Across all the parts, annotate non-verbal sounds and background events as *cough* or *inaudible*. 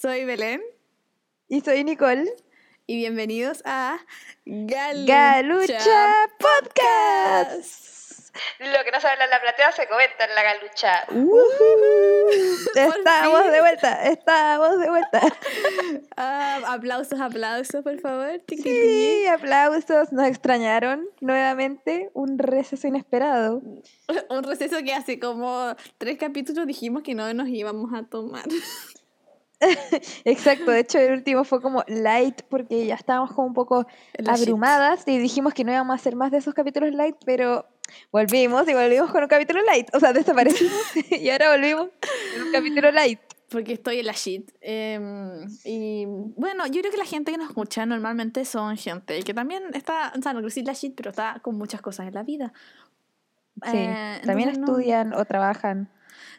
Soy Belén. Y soy Nicole. Y bienvenidos a Galucha, Galucha Podcast. Lo que no sabe la platea se comenta en la galucha. estamos de vuelta, estamos de vuelta. *laughs* Ah, aplausos, aplausos, por favor. Sí, aplausos. Nos extrañaron nuevamente. Un receso inesperado. Un receso que hace como tres capítulos dijimos que no nos íbamos a tomar. *laughs* Exacto, de hecho el último fue como light porque ya estábamos como un poco abrumadas y dijimos que no íbamos a hacer más de esos capítulos light, pero volvimos y volvimos con un capítulo light, o sea, desaparecimos *laughs* y ahora volvimos con un capítulo light. Porque estoy en la shit. Em, y bueno, yo creo que la gente que nos escucha normalmente son gente que también está, o sea, no quiero la shit, pero está con muchas cosas en la vida. Sí, eh, también estudian o trabajan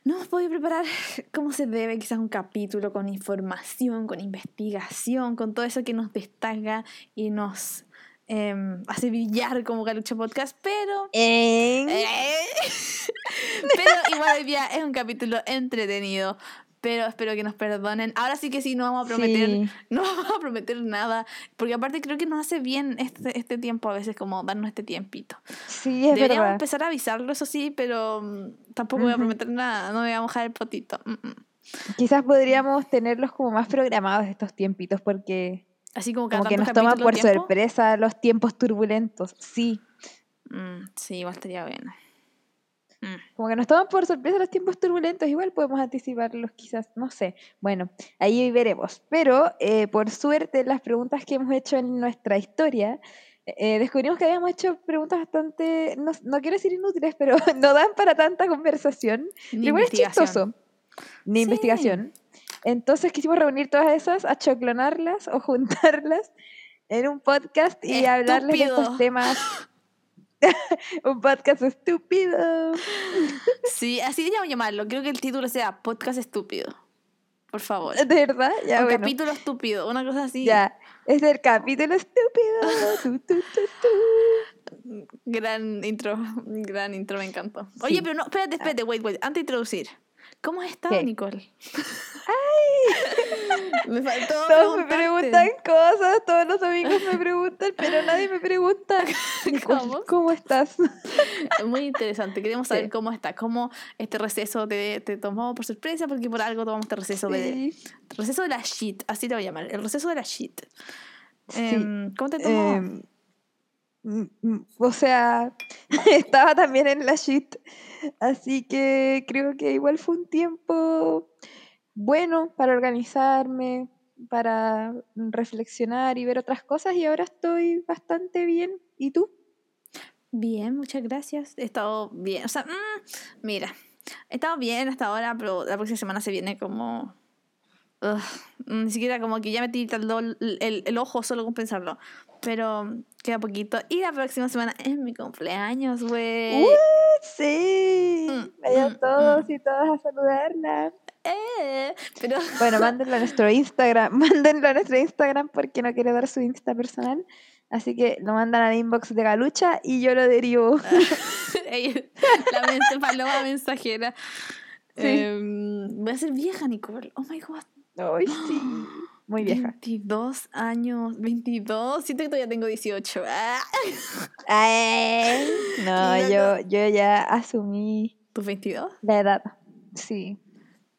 no podido preparar *laughs* como se debe, quizás un capítulo con información, con investigación, con todo eso que nos destaca y nos em, hace brillar como Galucho Podcast, pero... Eh, *laughs* pero igual hoy día es un capítulo entretenido pero espero que nos perdonen. Ahora sí que sí, no vamos a prometer, *laughs* no vamos a prometer nada, porque aparte creo que nos hace bien este, este tiempo a veces, como darnos este tiempito. Sí, es Deberíamos empezar a avisarlo, eso sí, pero mm, tampoco voy a prometer nada, no voy a mojar el potito. Mm, mm. Quizás podríamos tenerlos como más programados estos tiempitos, porque... Así como, que nos toman por sorpresa los tiempos turbulentos, sí. sí, igual estaría bien. Mm. Como que nos toman por sorpresa los tiempos turbulentos, igual podemos anticiparlos quizás, no sé. Bueno, ahí veremos. Pero eh, por suerte las preguntas que hemos hecho en nuestra historia, eh, descubrimos que habíamos hecho preguntas bastante, no, quiero decir inútiles, pero *laughs* no dan para tanta conversación. Ni igual es chistoso. Ni investigación. Entonces quisimos reunir todas esas, achoclonarlas o juntarlas en un podcast y hablarles de estos temas *laughs* *laughs* un podcast estúpido. Sí, así deberíamos llamarlo. Creo que el título sea Podcast Estúpido. Por favor. ¿De verdad? Ya, un capítulo estúpido, una cosa así. Ya, es el capítulo estúpido. *laughs* gran intro, gran intro, me encantó. Oye, pero no, espérate, espérate, wait, wait, antes de introducir. ¿Cómo has estado, Nicole? ¡Ay! me faltó *laughs* Todos me preguntan cosas, todos los amigos me preguntan, pero nadie me pregunta. *laughs* ¿Cómo? ¿Cómo estás? *laughs* Muy interesante. Queremos saber cómo estás, cómo este receso te, te, tomó por sorpresa, porque por algo tomamos este receso de... Receso de la shit, así lo voy a llamar, el receso de la shit. Em, ¿Cómo te tomó? Em, mm, o sea, *laughs* estaba también en la shit Así que creo que igual fue un tiempo bueno para organizarme, para reflexionar y ver otras cosas y ahora estoy bastante bien. ¿Y tú? Bien, muchas gracias. He estado bien. O sea, mm, mira, he estado bien hasta ahora, pero la próxima semana se viene como... ni siquiera como que ya me tildó el, el, ojo solo con pensarlo. Pero queda poquito. Y la próxima semana es mi cumpleaños, güey. Sí, mm, vayan mm, todos mm. y todas a saludarla. Eh, pero... *laughs* Bueno, mándenlo a nuestro Instagram, *laughs* mándenlo a nuestro Instagram porque no quiere dar su Insta personal. Así que lo mandan al inbox de Galucha y yo lo derivo. *laughs* la mente paloma mensajera. Em, voy a ser vieja, Nicole. Oh my god. Ay, *gasps* sí. Muy vieja. 22 años, 22. Siento que todavía tengo 18. *laughs* no, yo, yo ya asumí. ¿Tus 22? La edad, sí.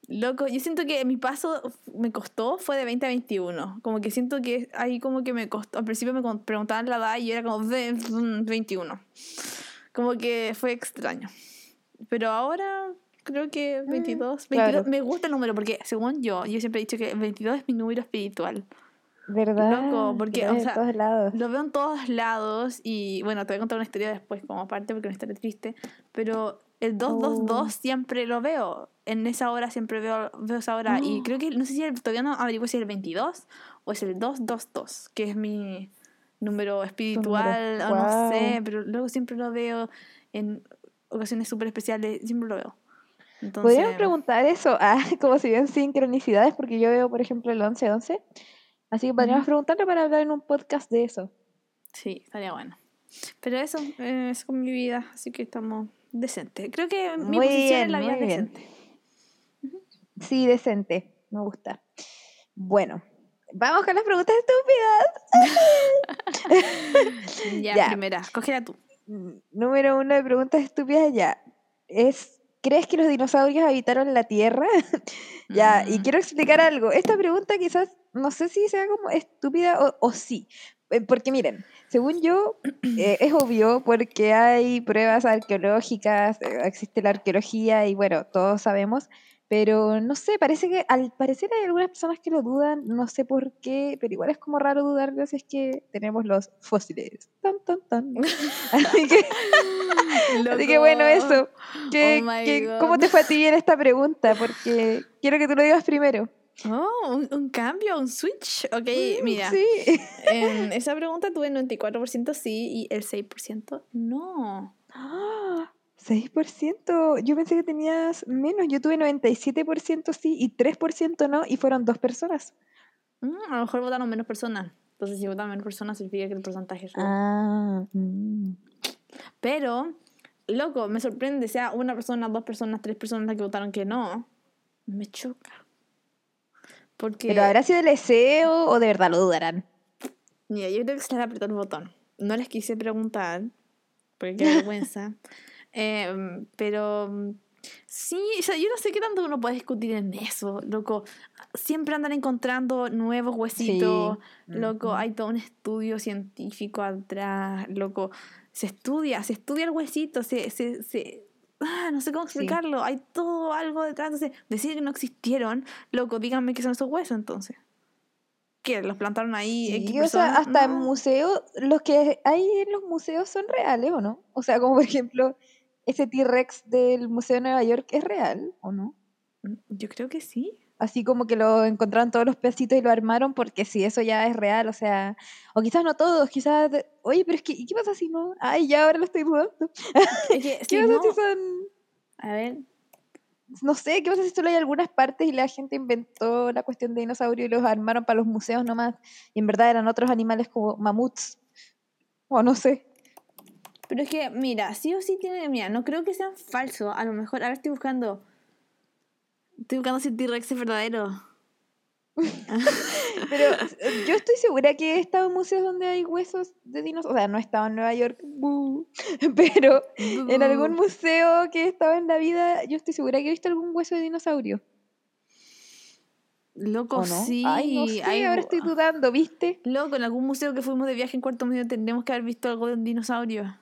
Loco, yo siento que mi paso me costó fue de 20 a 21. Como que siento que ahí como que me costó. Al principio me preguntaban la edad y yo era como 21. Como que fue extraño. Pero ahora creo que 22, mm, Me gusta el número porque, según yo, yo siempre he dicho que 22 es mi número espiritual. ¿Verdad? Loco, porque, o sea, lo veo en todos lados y, bueno, te voy a contar una historia después como aparte porque una historia triste, pero el 222 siempre lo veo. En esa hora siempre veo, veo esa hora y creo que, no sé si todavía no averiguo si es el 22 o es el 222, que es mi número espiritual, o no sé, pero luego siempre lo veo en ocasiones súper especiales, siempre lo veo. Podríamos preguntar eso, *laughs* ah, como si ven sincronicidades, porque yo veo, por ejemplo, el 11-11. Así que podríamos preguntarle para hablar en un podcast de eso. Sí, estaría bueno. Pero eso eh, es con mi vida, así que estamos decentes. Creo que mi posición en la vida es decente. Sí, decente, me gusta. Bueno, vamos con las preguntas estúpidas. *laughs* *laughs* ya, primera, cógela tú. Número uno de preguntas estúpidas ya. Es, ¿crees que los dinosaurios habitaron la Tierra? *laughs* ya, y mm. quiero explicar algo. Esta pregunta quizás, no sé si sea como estúpida o, o sí, eh, porque miren, según yo, *clears throat* eh, es obvio porque hay pruebas arqueológicas, eh, existe la arqueología y bueno, todos sabemos, pero no sé, parece que al parecer hay algunas personas que lo dudan, no sé por qué, pero igual es como raro dudar si es que tenemos los fósiles. Tan, tan, tan. *laughs* así, que, *laughs* así que bueno, eso. Oh ¿Cómo te fue a ti en esta pregunta? Porque quiero que tú lo digas primero. Oh, un, cambio, un switch. Ok, mm, mira. Sí. En esa pregunta tuve 94% sí y el 6% no. *gasps* ¡Ah! 6%. Yo pensé que tenías menos. Yo tuve 97% sí y 3% no, y fueron dos personas. Mm, a lo mejor votaron menos personas. Entonces, si votan menos personas, significa que el porcentaje es Ah. Mm. Pero, loco, me sorprende, sea una persona, dos personas, tres personas las que votaron que no. Me choca. Porque... ¿Pero habrá sido el deseo o de verdad lo dudarán? Mira, yo creo que se les apretó el botón. No les quise preguntar, porque qué *laughs* vergüenza. Em, pero sí, o sea, yo no sé qué tanto uno puede discutir en eso, loco. Siempre andan encontrando nuevos huesitos, loco. Hay todo un estudio científico atrás, loco. Se estudia, se estudia el huesito, se, se, se ah, no sé cómo explicarlo. Hay todo algo detrás. Entonces, decir que no existieron, loco, díganme qué son esos huesos entonces que los plantaron ahí. Sí, o sea, hasta en museos, los que hay en los museos son reales, ¿o no? O sea, como por ejemplo, ese T-Rex del Museo de Nueva York es real, ¿o no? Yo creo que sí. Así como que lo encontraron todos los pedacitos y lo armaron porque si eso ya es real, o sea, o quizás no todos, quizás, oye, pero es que, ¿y qué pasa si no? Ay, ya ahora lo estoy dudando. *laughs* ¿Qué pasa si son... A ver. No sé, ¿qué pasa si solo hay algunas partes y la gente inventó la cuestión de dinosaurio y los armaron para los museos nomás y en verdad eran otros animales como mamuts? O no sé. Pero es que, mira, sí o sí tiene. Mira, no creo que sean falsos. A lo mejor, a ver, estoy buscando. Estoy buscando si T-Rex es verdadero. *laughs* Pero yo estoy segura que he estado en museos donde hay huesos de dinosaurios. O sea, no he estado en Nueva York, *laughs* pero en algún museo que he estado en la vida, yo estoy segura que he visto algún hueso de dinosaurio. Loco, sí. Ay, no sé, ahora estoy dudando, ¿viste? Loco, en algún museo que fuimos de viaje en cuarto medio tendríamos que haber visto algo de un dinosaurio.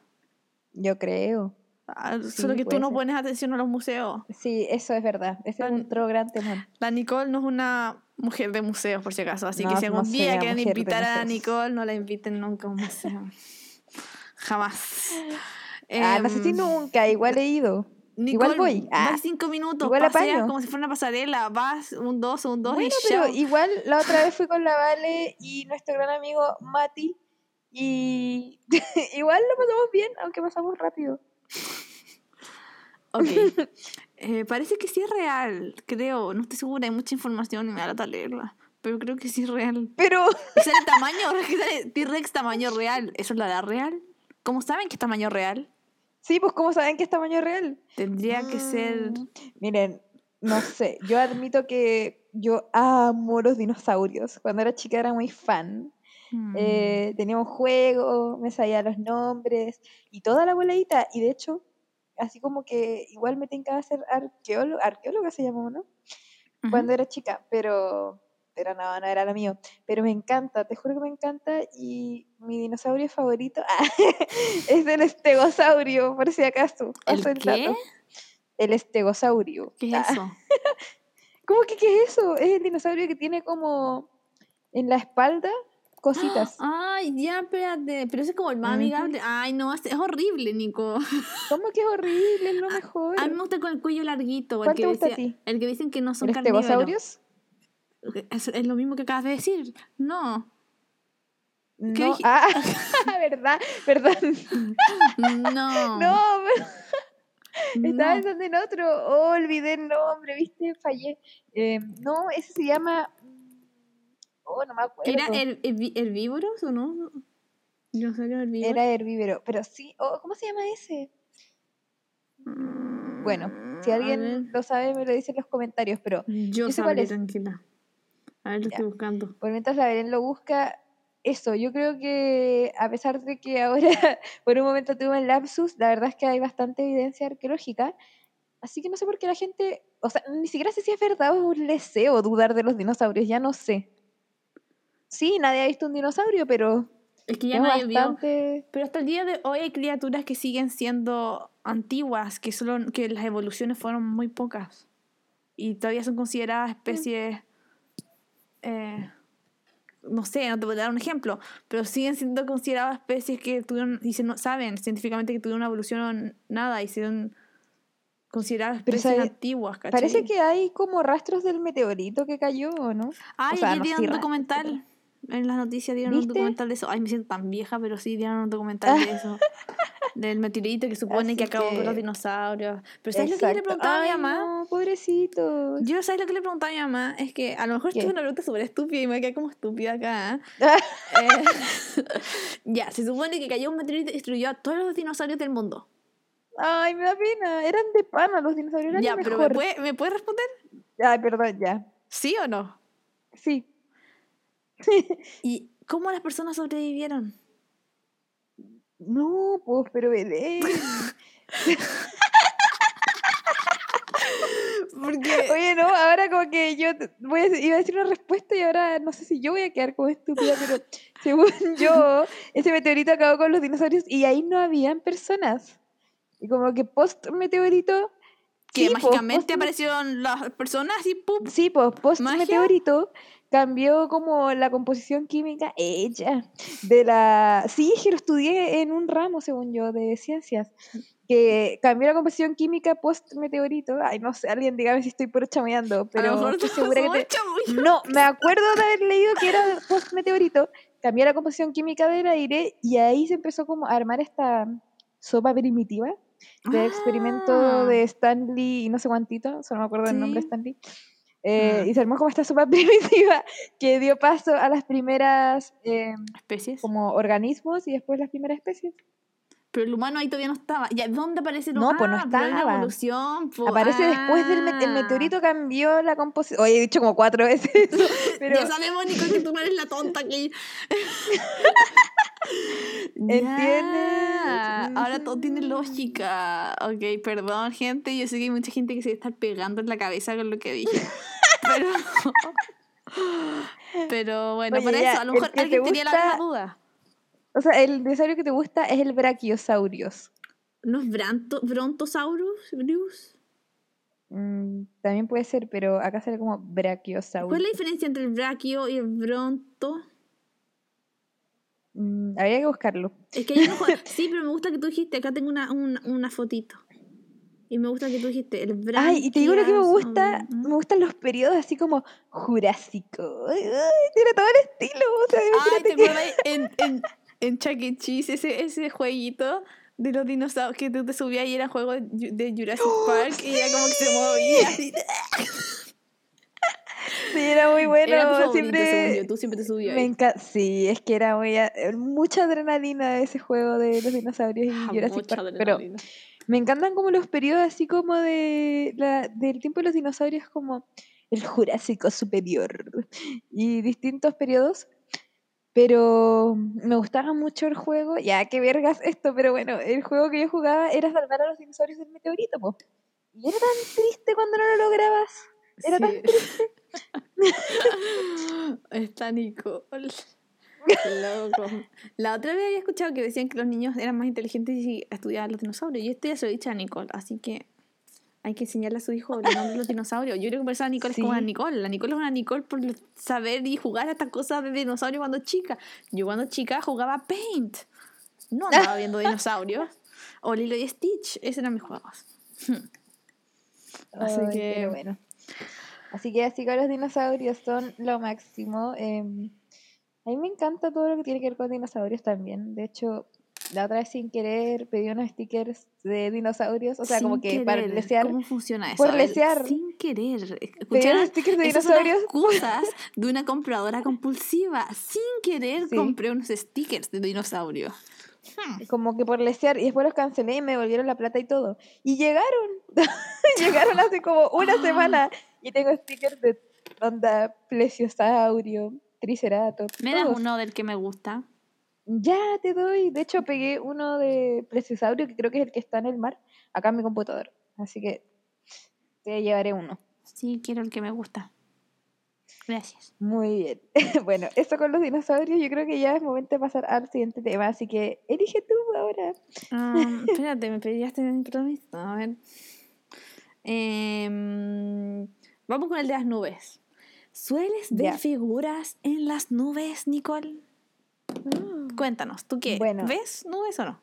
Yo creo. Ah, solo que tú no pones atención a los museos. Sí, eso es verdad. Ese es otro gran tema. La Nicole no es una mujer de museos, por si acaso. Así que si algún día quieren invitar a Nicole, no la inviten nunca a un museo. *laughs* Jamás. Ah, no sé si em, nunca, igual he ido. igual voy. Ah, cinco minutos, igual paseas como si fuera una pasarela, vas un dos, un dos bueno, pero igual la otra vez fui con la Vale y nuestro gran amigo Mati y *laughs* igual lo pasamos bien, aunque pasamos rápido. Ok. *laughs* Eh, parece que sí es real, creo. No estoy segura, hay mucha información y me da la leerla. Pero creo que sí es real. Pero. Es el tamaño, *laughs* T-Rex tamaño real. ¿Eso es la edad real? ¿Cómo saben que es tamaño real? Sí, pues ¿cómo saben que es tamaño real? Tendría que ser. Mm, miren, no sé. Yo admito que yo amo los dinosaurios. Cuando era chica era muy fan. Mm. Eh, tenía un juego, me sabía los nombres y toda la boladita. Y de hecho, así como que igual me que ser arqueólogo, arqueóloga se llamó, ¿no? Cuando era chica, pero, pero no, no era lo mío. Pero me encanta, te juro que me encanta. Y mi dinosaurio favorito *laughs* es el estegosaurio, por si acaso. ¿El qué? El estegosaurio. ¿Qué es eso? *laughs* ¿Cómo que qué es eso? Es el dinosaurio que tiene como en la espalda cositas. Ay, ya, espérate. Pero ese es como el más amigable. Ay, no, es, horrible, Nico. *laughs* ¿Cómo que es horrible? Es lo mejor. A mí me gusta con el cuello larguito. El que, gusta a ti? el que dicen que no son carnívoros. Es, es lo mismo que acabas de decir. No. No. Ah, *laughs* *laughs* verdad, perdón. No. No, Estaba pensando en otro. Oh, olvidé el nombre, ¿viste? Fallé. Eh, no, ese se llama Oh, no me acuerdo. ¿Era herbívoros o no? No sé, era herbívoro. Era herbívoro, pero sí. Oh, ¿Cómo se llama ese? bueno, si alguien lo sabe, me lo dice en los comentarios, pero. Yo, sé cuál es. tranquila. A ver, lo estoy buscando. Por mientras la Belén lo busca, eso, yo creo que a pesar de que ahora *laughs* por un momento tuve un lapsus, la verdad es que hay bastante evidencia arqueológica. Así que no sé por qué la gente, o sea, ni siquiera sé si es verdad o un deseo dudar de los dinosaurios, ya no sé. Sí, nadie ha visto un dinosaurio, pero es que ya nadie bastante... Pero hasta el día de hoy hay criaturas que siguen siendo antiguas, que solo que las evoluciones fueron muy pocas y todavía son consideradas especies eh, no sé, no te voy a dar un ejemplo, pero siguen siendo consideradas especies que tuvieron, y se no, saben científicamente que tuvieron una evolución nada y son consideradas especies antiguas, Parece que hay como rastros del meteorito que cayó, ¿no? Ah, y dieron un documental. En las noticias dieron un documental de eso. Ay, me siento tan vieja, pero sí dieron un documental de eso. *laughs* del meteorito que supone que acabó con los dinosaurios. Pero ¿sabes lo que le preguntaba a mi mamá? No, pobrecito. Yo, ¿sabes lo que le preguntaba a mi mamá? Es que a lo mejor esto es una pregunta súper estúpida y me quedé como estúpida acá. *laughs* eh, *laughs* ya, se supone que cayó un meteorito y destruyó a todos los dinosaurios del mundo. Ay, me da pena. Eran de pana los dinosaurios. Eran ya, pero ¿me puedes ¿me puede responder? Ya, perdón, ya. ¿Sí o no? Sí. *laughs* ¿Y cómo las personas sobrevivieron? No, pues, pero Belén. Porque... *laughs* Oye, no, ahora como que yo voy a, iba a decir una respuesta y ahora no sé si yo voy a quedar como estúpida, pero *laughs* según yo, ese meteorito acabó con los dinosaurios y ahí no habían personas. Y como que post meteorito... Que pues, mágicamente aparecieron las personas y ¡pum! Sí, pues post meteorito cambió como la composición química ella de la sí que lo estudié en un ramo según yo de ciencias que cambió la composición química post meteorito ay no sé alguien dígame si estoy por chameando pero estoy segura que no me acuerdo de haber leído que era post meteorito cambió la composición química del aire y ahí se empezó como a armar esta sopa primitiva del experimento ah. de Stanley y no sé cuántito, solo me acuerdo del nombre Stanley eh, y se armó como esta sopa *laughs* primitiva que dio paso a las primeras eh, especies, como organismos y después las primeras especies. Pero el humano ahí todavía no estaba. ¿Ya dónde aparece el humano? No, pues no ah, estaba. evolución. Aparece después del el ah. meteorito cambió la composición. Oye, he dicho como cuatro veces *laughs* eso. Pero... ya sabemos, Nico, que tú no eres la tonta aquí. *laughs* ¿Entiendes? Ahora todo tiene lógica. Ok, perdón, gente. Yo sé que hay mucha gente que se está pegando en la cabeza con lo que dije. *laughs* Pero. Pero bueno, por eso, a lo mejor alguien tenía la misma duda. O sea, el dinosaurio que te gusta es el Brachiosaurus. ¿No es Brontosaurus? Mm, también puede ser, pero acá sale como Brachiosaurus. ¿Cuál es la diferencia entre el Brachio y el Bronto? Mm, habría que buscarlo. Es que no *laughs* Sí, pero me gusta que tú dijiste, acá tengo una, una, una fotito. Y me gusta que tú dijiste el Ay, y te digo lo que me gusta, me gustan los periodos así como Jurásico. tiene todo el estilo. O sea, Ay, te que... en, en, en Chuck E. Cheese, ese, ese jueguito de los dinosaurios que tú te subías y era juego de, Jurassic *gasps* Park y era como que se movía así. *laughs* Sí, era muy bueno. Era siempre, tú siempre te subías. Me encanta. Sí, es que era muy, mucha adrenalina ese juego de los dinosaurios y ah, Jurassic Park. Pero me encantan como los periodos así como de la, del tiempo de los dinosaurios como el Jurásico Superior y distintos periodos. Pero me gustaba mucho el juego, ya qué vergas esto, pero bueno, el juego que yo jugaba era salvar a los dinosaurios del meteorito, po. Y era tan triste cuando no lo lograbas. Era tan triste. *laughs* Está Nicole. Loco. La otra vez había escuchado que decían que los niños eran más inteligentes y estudiaban los dinosaurios. Y esto ya se lo he dicho a Nicole, así que hay que enseñarle a su hijo el nombre de los dinosaurios. Yo creo que eso la Nicole es como una Nicole. La Nicole es una Nicole por saber y jugar a estas cosas de dinosaurio cuando chica. Yo cuando chica jugaba Paint. No andaba viendo *laughs* dinosaurios. O Lilo y Stitch. Esos eran mis juegos. *laughs* Así que bueno. Así que así que los dinosaurios son lo máximo. Em, a mí me encanta todo lo que tiene que ver con dinosaurios también. De hecho, la otra vez sin querer pedí unos stickers de dinosaurios, o sea, como que para lesear. ¿Cómo funciona eso? Por lesear. Sin querer. Pedí unos stickers de dinosaurios. excusas *laughs* de una compradora compulsiva. Sin querer compré unos stickers de dinosaurios. Hmm. Como que por lesear, y después los cancelé y me devolvieron la plata y todo. Y llegaron, *laughs* llegaron hace como una semana y tengo stickers de onda plesiosaurio, triceratops. Me das uno del que me gusta. Ya te doy. De hecho, pegué uno de plesiosaurio, que creo que es el que está en el mar, acá en mi computador. Así que te llevaré uno. Sí, quiero el que me gusta. Gracias. Muy bien. *laughs* bueno, esto con los dinosaurios, yo creo que ya es momento de pasar al siguiente tema, así que elige tú ahora. Um, *laughs* espérate, me pedíste un improviso. A ver. Em, vamos con el de las nubes. ¿Sueles ver figuras en las nubes, Nicole? Mm. Cuéntanos, ¿tú qué? ¿Ves nubes o no?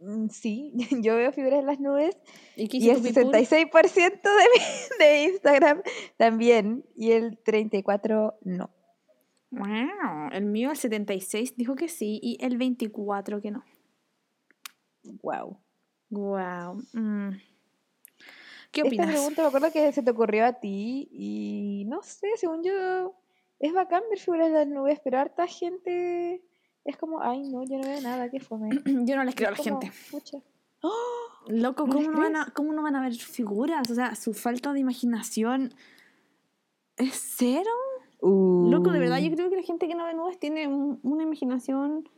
Mm, sí, *laughs* yo veo figuras en las nubes y, el 66% de, *laughs* de Instagram también y el 34% no. Wow, el mío el 76 dijo que sí y el 24 que no. Wow. Wow. Mm. ¿Qué opinas? Esta pregunta me acuerdo que se te ocurrió a ti y no sé, según yo es bacán ver figuras en las nubes, pero harta gente es como, ay, no, yo no veo nada, qué fome. *clears throat* yo no les creo a la gente. ¡Oh! Loco, ¿cómo no, van a, ¿cómo no van a ver figuras? O sea, su falta de imaginación es cero. Loco, de verdad, yo uh. creo que la gente que no ve nubes tiene una imaginación.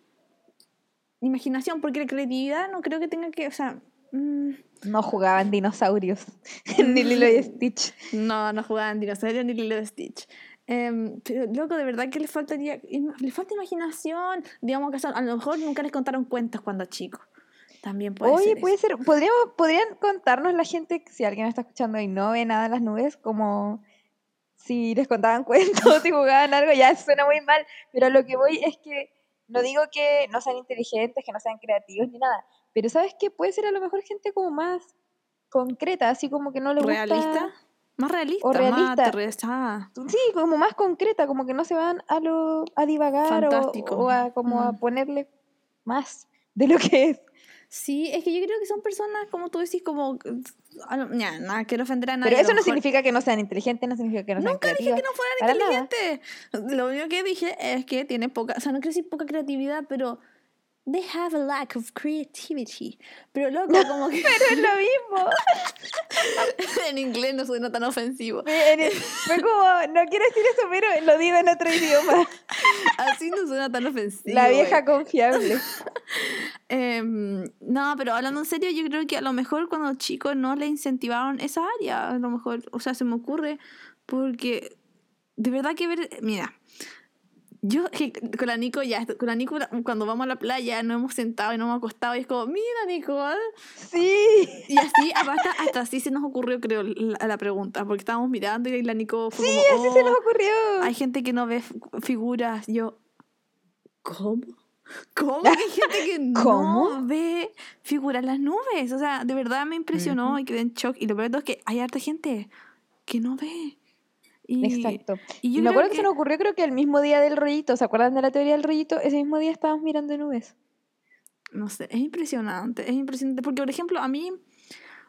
Imaginación, porque la creatividad no creo que tenga que. O sea. Mm. No jugaban dinosaurios, *laughs* ni Lilo y *laughs* Stitch. No, no jugaban dinosaurios ni Lilo y Stitch. Pero loco, de verdad que le faltaría, le falta imaginación. Digamos que a lo mejor nunca les contaron cuentos cuando chicos. También puede Oye, ser. puede ser. ¿Podríamos, podrían contarnos la gente, si alguien está escuchando y no ve nada en las nubes, como si les contaban *laughs* cuentos, si jugaban algo, ya suena muy mal. Pero lo que voy es que no digo que no sean inteligentes, que no sean creativos ni nada. Pero ¿sabes qué? Puede ser a lo mejor gente como más concreta, así como que no le gusta. ¿Realista? Más realista, o realista. Más Sí, como más concreta, como que no se van a lo a divagar o, a como a mm. ponerle más de lo que es. Sí, es que yo creo que son personas, como tú decís, como... Ya, nada, quiero ofender a nadie. Pero eso no significa que no sean inteligentes, no significa que no sean Nunca dije que no fueran inteligentes. Lo único que dije es que tienen poca... O sea, no quiero decir poca creatividad, pero They have a lack of creativity. Pero loco, como que. *laughs* Pero es lo mismo. *laughs* en inglés no suena tan ofensivo. Fue como, no quiero decir eso, pero lo digo en otro idioma. *laughs* Así no suena tan ofensivo. La vieja confiable. Em, no, pero hablando en serio, yo creo que a lo mejor cuando chicos no le incentivaron esa área, a lo mejor, o sea, se me ocurre, porque de verdad que ver, mira, yo con la Nico ya, con la Nico cuando vamos a la playa nos hemos sentado y nos hemos acostado y es como, mira Nicole. Sí. Y así, hasta, hasta así se nos ocurrió creo la, la, pregunta, porque estábamos mirando y la Nico fue sí, así se nos oh, ocurrió. Hay gente que no ve figuras. Yo, ¿cómo? ¿Cómo *laughs* hay gente que no ve figuras las nubes? O sea, de verdad me impresionó y quedé en shock. Y lo peor es que hay harta gente que no ve. Exacto. Y, me acuerdo que... se nos ocurrió creo que el mismo día del rollito, ¿se acuerdan de la teoría del rollito? Ese mismo día estábamos mirando nubes. No sé, es impresionante, es impresionante, porque por ejemplo a mí,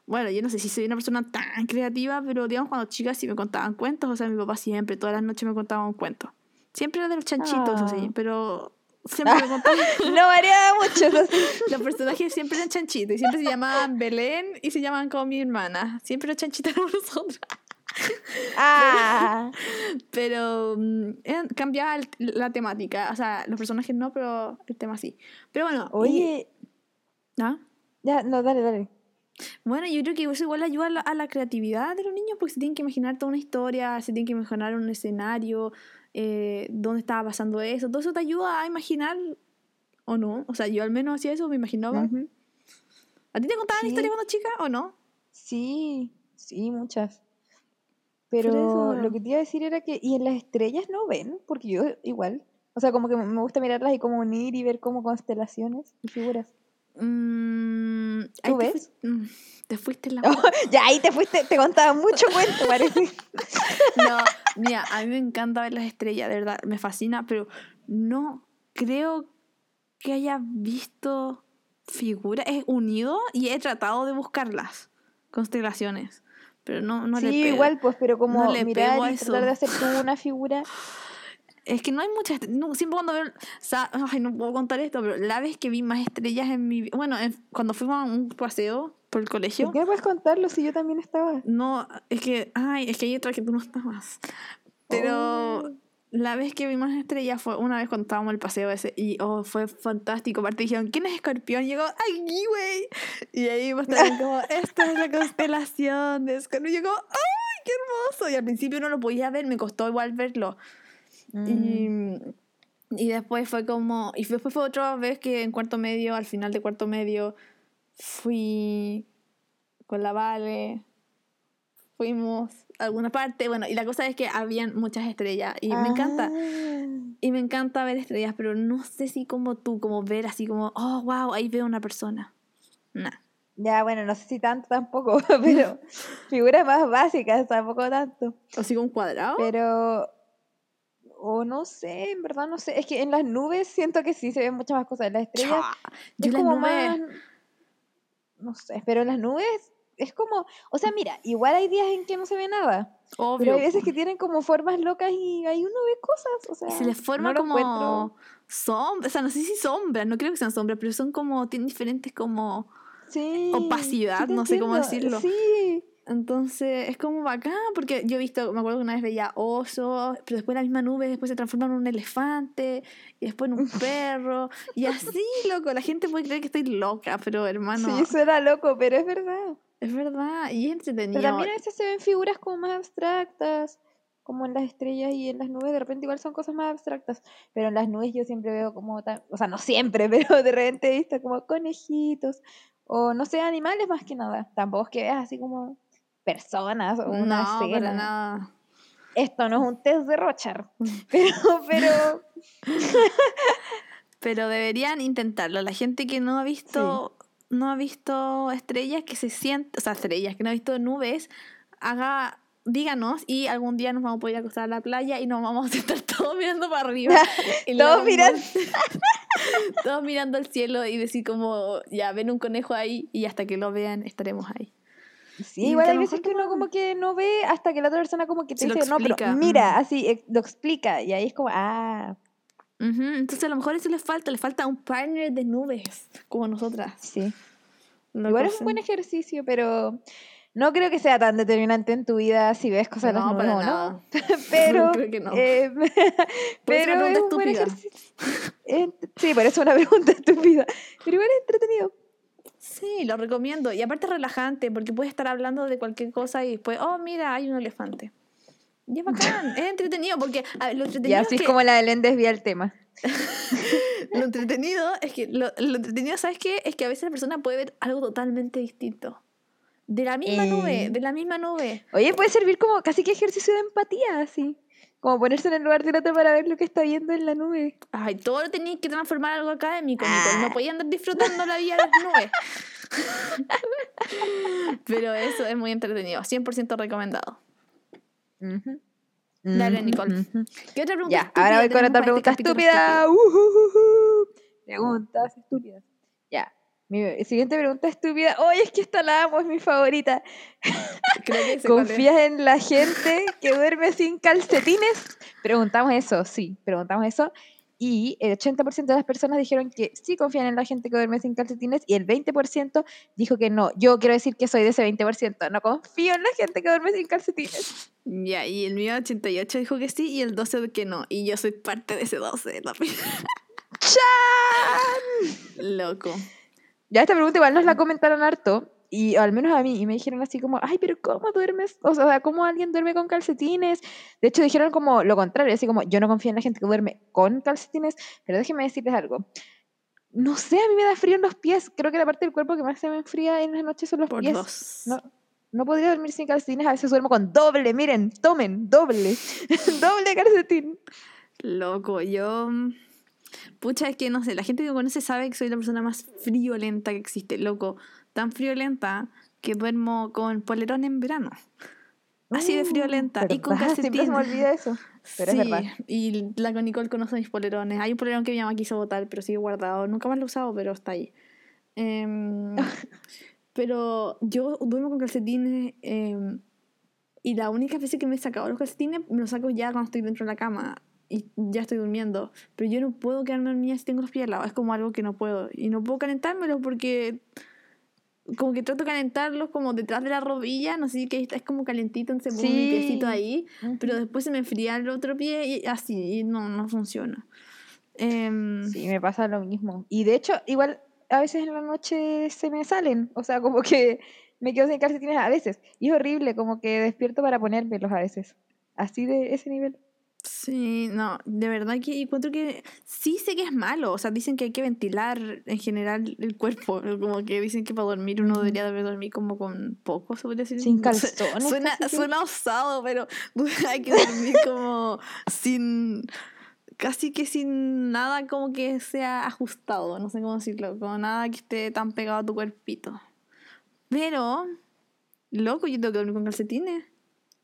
bueno, yo no sé si soy una persona tan creativa, pero digamos cuando chicas sí me contaban cuentos, o sea, mi papá siempre, todas las noches me contaba un cuento. Siempre era de los chanchitos, así, ah. pero siempre me contaban... *laughs* no variaba mucho, *laughs* Los personajes siempre eran chanchitos, y siempre se llamaban Belén y se llamaban como mi hermana. Siempre *laughs* los chanchitos eran nosotros. Ah. *laughs* Pero, mm, cambiaba la temática. O sea, los personajes no, pero el tema sí. Pero bueno. Oye. ¿Ah? Ya, no, dale, dale. Bueno, yo creo que eso igual ayuda a la, creatividad de los niños porque se tienen que imaginar toda una historia, se tienen que imaginar un escenario, eh, dónde estaba pasando eso. Todo eso te ayuda a imaginar, ¿o no? O sea, yo al menos hacía eso, me imaginaba. ¿A ti te contaban historias cuando chica o no? Sí, sí, muchas. Pero lo que te iba a decir era que, ¿y en las estrellas no ven? Porque yo igual. O sea, como que me gusta mirarlas y como unir y ver como constelaciones y figuras. Mm, ¿Tú ves? Mm, te fuiste la... *laughs* ya, ahí te fuiste, te contaba mucho cuento, parece. *laughs* no, mira, a mí me encanta ver las estrellas, de verdad, me fascina, pero no creo que haya visto figuras. He unido y he tratado de buscarlas, constelaciones. Pero no, no sí, le igual, pues, pero como no mirar y tratar de hacer tú una figura. *sighs* Es que no hay muchas. siempre cuando veo. *sighs* Ay, no puedo contar esto, pero la vez que vi más estrellas en mi. Bueno, cuando fuimos a un paseo por el colegio. ¿Por qué puedes contarlo si yo también estaba? No, es que, ay, es que hay otra que tú no estabas. Pero oh. La vez que vimos estrella fue una vez cuando estábamos en el paseo ese y oh, fue fantástico. Aparte dijeron, ¿quién es Escorpión? Y llegó, ¡ay, güey! Y ahí estaban como, esta es la constelación de Escorpión. Y como, ¡ay, qué hermoso! Y al principio no lo podía ver, me costó igual verlo. Y, mm. y después fue como, y después fue otra vez que en cuarto medio, al final de cuarto medio, fui con la Vale, fuimos alguna parte, bueno, y la cosa es que habían muchas estrellas y me encanta. Ah. Y me encanta ver estrellas, pero no sé si como tú, como ver así como, oh, wow, ahí veo una persona. Nah. Ya, bueno, no sé si tanto tampoco, *laughs* pero *laughs* figuras más básicas tampoco tanto. ¿O sigo un cuadrado? Pero, o no sé, en verdad no sé. Es que en las nubes siento que sí se ven muchas más cosas. En las estrellas Yo es como más no sé, pero en las nubes es como, o sea, mira, igual hay días en que no se ve nada. Obvio. Pero hay veces que tienen como formas locas y ahí uno ve cosas, o sea. se les forma como sombras, o sea, no sé si sombras, no creo que sean sombras, pero son como, tienen diferentes como sí, opacidad, no sé cómo decirlo. Sí. Entonces es como bacán, porque yo he visto, me acuerdo que una vez veía osos, pero después la misma nube después se transforma en un elefante, y después en un *laughs* perro, y así, loco. La gente puede creer que estoy loca, pero hermano. Sí, suena loco, pero es verdad. Es verdad, y es entretenido. Pero también a veces se ven figuras como más abstractas, como en las estrellas y en las nubes, de repente igual son cosas más abstractas, pero en las nubes yo siempre veo como, o sea, no siempre, *laughs* pero de repente he visto como conejitos, o no sé, animales más que nada. Tampoco es que veas así como personas o una no, escena. nada. Esto no es un test de Rochard, *laughs* pero, pero... *laughs* pero deberían intentarlo. La gente que no ha visto, no ha visto estrellas, que se siente, o sea, estrellas, que no ha visto nubes, haga díganos y algún día nos vamos a poder acostar a la playa y nos vamos a estar *laughs* todos mirando para arriba. *laughs* todos mirando. *laughs* todos mirando al cielo y decir como, ya ven un conejo ahí y hasta que lo vean estaremos ahí. Sí, igual hay veces que uno como que no ve hasta que la otra persona como que te dice, no, pero mira, así eh, lo explica y ahí es como, ah. Entonces a lo mejor eso le falta, le falta un partner de nubes como nosotras. Sí. igual es un buen ejercicio, pero no creo que sea tan determinante en tu vida si ves cosas no, las nubes no. *laughs* pero, *laughs* creo que no. Eh, pero es un buen ejercicio. Eh, sí, parece una pregunta *laughs* estúpida, pero igual es entretenido. Sí, lo recomiendo. Y aparte es relajante, porque puedes estar hablando de cualquier cosa y después, oh, mira, hay un elefante. Y es bacán, es entretenido, porque lo *laughs* entretenido. Y así es, como la Len desvía el tema. *laughs* lo entretenido es que, lo, entretenido, ¿sabes qué? Es que a veces la persona puede ver algo totalmente distinto. De la misma nube, eh. de la misma nube. Oye, puede servir como casi que ejercicio de empatía, así. Como ponerse en el lugar del otro para ver lo que está viendo en la nube. Ay, todo lo tenías que transformar en algo académico, ah. No podían andar disfrutando la vida de las nubes. *laughs* Pero eso es muy entretenido. 100% recomendado. Dale, Nicole. ¿Qué otra pregunta? Ya, ahora voy con otra pregunta este estúpida. Uh, Preguntas estúpidas. Mi siguiente pregunta estúpida. Oye, es que esta la amo, es mi favorita. *laughs* ¿Confías en la gente que duerme sin calcetines? Preguntamos eso, sí, preguntamos eso. Y el 80% de las personas dijeron que sí confían en la gente que duerme sin calcetines y el 20% dijo que no. Yo quiero decir que soy de ese 20%. No confío en la gente que duerme sin calcetines. *laughs* Ya, y el mío 88 dijo que sí y el 12 que no. Y yo soy parte de ese 12. *laughs* ¡Chan! Loco. Ya esta pregunta igual nos la comentaron harto, y al menos a mí, y me dijeron así como, ay, pero ¿cómo duermes? O sea, ¿cómo alguien duerme con calcetines? De hecho, dijeron como lo contrario, así como, yo no confío en la gente que duerme con calcetines, pero déjenme decirles algo. No sé, a mí me da frío en los pies. Creo que la parte del cuerpo que más se me enfría en las noches son los pies. No, no podría dormir sin calcetines, a veces duermo con doble, miren, tomen, doble, *laughs* doble calcetín. Loco, yo Pucha, es que no sé, la gente que me conoce sabe que soy la persona más friolenta que existe, loco. Tan friolenta que duermo con polerón en verano. Así de friolenta. y con *laughs* calcetín. Siempre me olvida eso. Pero sí, es verdad. y la con Nicole conoce mis polerones. Hay un polerón que mi mamá quiso botar, pero sigue guardado. Nunca más lo he usado, pero está ahí. Em, *laughs* pero yo duermo con calcetines em, y la única vez que me he sacado los calcetines me los saco ya cuando estoy dentro de la cama y ya estoy durmiendo. Pero yo no puedo quedarme dormida si tengo los pies al lado. Es como algo que no puedo. Y no puedo calentármelo porque como que trato de calentarlos como detrás de la rodilla, no sé que es como calentito, entonces pongo mi piecito ahí, pero después se me enfría el otro pie y así, y no, no funciona. Em, sí, me pasa lo mismo. Y de hecho, igual a veces en la noche se me salen, o sea, como que me quedo sin calcetines a veces. Y es horrible, como que despierto para ponérmelos a veces. Así de ese nivel. Sí, no, de verdad que encuentro que sí sé que es malo, o sea, dicen que hay que ventilar en general el cuerpo, *laughs* como que dicen que para dormir uno debería dormir como con poco, se podría decir. Sin calzones. Suena, suena osado, pero *laughs* hay que dormir como sin, casi que sin nada como que sea ajustado, no sé cómo decirlo, como nada que esté tan pegado a tu cuerpito. Pero, loco, yo tengo que dormir con calcetines,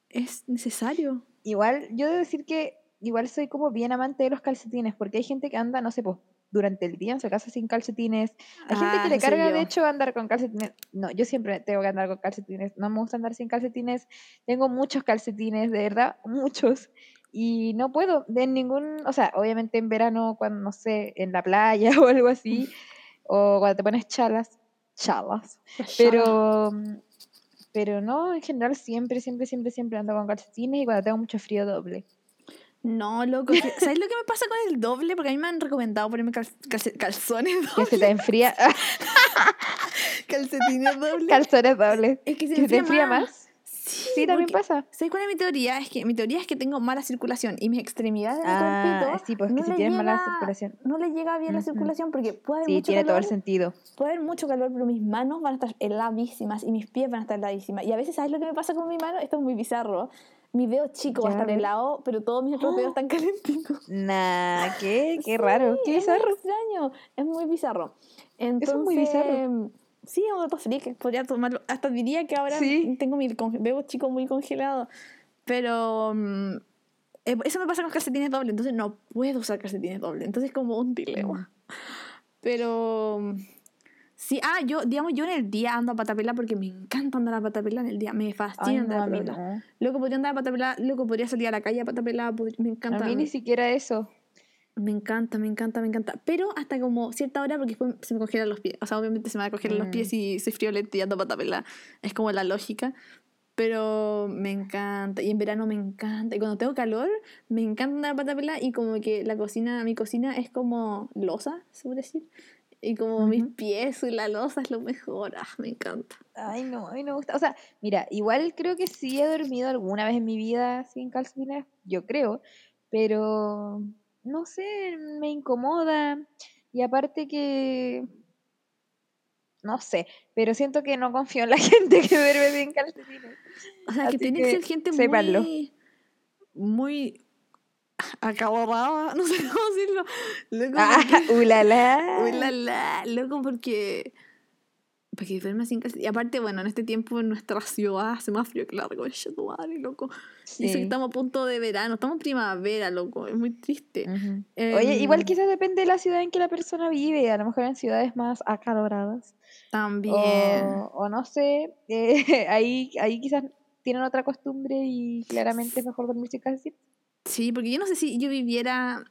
es necesario. Igual, yo debo decir que igual soy como bien amante de los calcetines, porque hay gente que anda, no sé, pues durante el día en su casa sin calcetines. Hay gente que ah, le carga, de hecho, andar con calcetines. No, yo siempre tengo que andar con calcetines. No me gusta andar sin calcetines. Tengo muchos calcetines, de verdad, muchos. Y no puedo, de ningún, o sea, obviamente en verano, cuando, no sé, en la playa *laughs* o algo así, o cuando te pones chalas, chalas. Pero pero no, en general siempre, siempre, siempre, siempre ando con calcetines y cuando tengo mucho frío doble. No, loco. ¿Sabes lo que me pasa con el doble? Porque a mí me han recomendado ponerme calzones dobles. *laughs* Que se te enfría. *laughs* Calcetines dobles. Calzones dobles. Es que se, te enfría más. Sí, también pasa. ¿Sabes cuál es mi teoría? Es que mi teoría es que tengo mala circulación y mis extremidades del ah, sí, pues que si tienes mala circulación. No le llega bien la circulación porque puede haber sí, tiene todo el sentido. Puede haber mucho calor, pero mis manos van a estar heladísimas y mis pies van a estar heladísimas. Y a veces, ¿sabes lo que me pasa con mi mano? Esto es muy bizarro. Mi dedo chico va a estar helado, pero todos mis otros dedos *gasps* están calentitos. Nah, qué, qué raro, qué bizarro. Es muy extraño, es muy bizarro. Entonces, es muy bizarro Sí, un dato freak, podría tomarlo. Hasta diría que ahora tengo mi veo chico muy congelado. Pero eh, eso me pasa con calcetines dobles, entonces no puedo usar calcetines dobles. Entonces es como un dilema. Mm. Pero mm, sí, ah, yo, digamos, yo en el día ando a patapela porque me encanta andar a patapela en el día. Me fascina andar a patapela. Luego podría andar a patapela, luego podría salir a la calle a patapela, me encanta. A mí ni siquiera eso. Me encanta, me encanta, me encanta. Pero hasta como cierta hora porque después se me congelan los pies. O sea, obviamente se me van a congelar los pies mm. y soy friolento y ando patapela. Es como la lógica. Pero me encanta. Y en verano me encanta. Y cuando tengo calor, me encanta andar patapela y como que la cocina, mi cocina es como losa, se puede decir. Y como mis pies y la losa es lo mejor. Ah, me encanta. Ay, no, a mí no me gusta. O sea, mira, igual creo que sí he dormido alguna vez en mi vida sin calcetines, yo creo. Pero no sé, me incomoda. Y aparte que, no sé, pero siento que no confío en la *laughs* gente que duerme bien calcetines. O sea, que tiene que ser gente muy, muy acabada, *laughs* no sé cómo decirlo. Loco, ah, *laughs* ulala. Ulala, loco, porque porque duerme sin calcetines. Y aparte, bueno, en este tiempo en nuestra *laughs* ciudad hace más frío que largo, y loco. Y eso que estamos a punto de verano, estamos en primavera, loco, es muy triste. Oye, igual em, quizás depende de la ciudad en que la persona vive, a lo mejor en ciudades más acaloradas. También. O, no sé, *laughs* eh, ahí, ahí quizás tienen otra costumbre y claramente es mejor dormir sin. Sí, porque yo no sé si yo viviera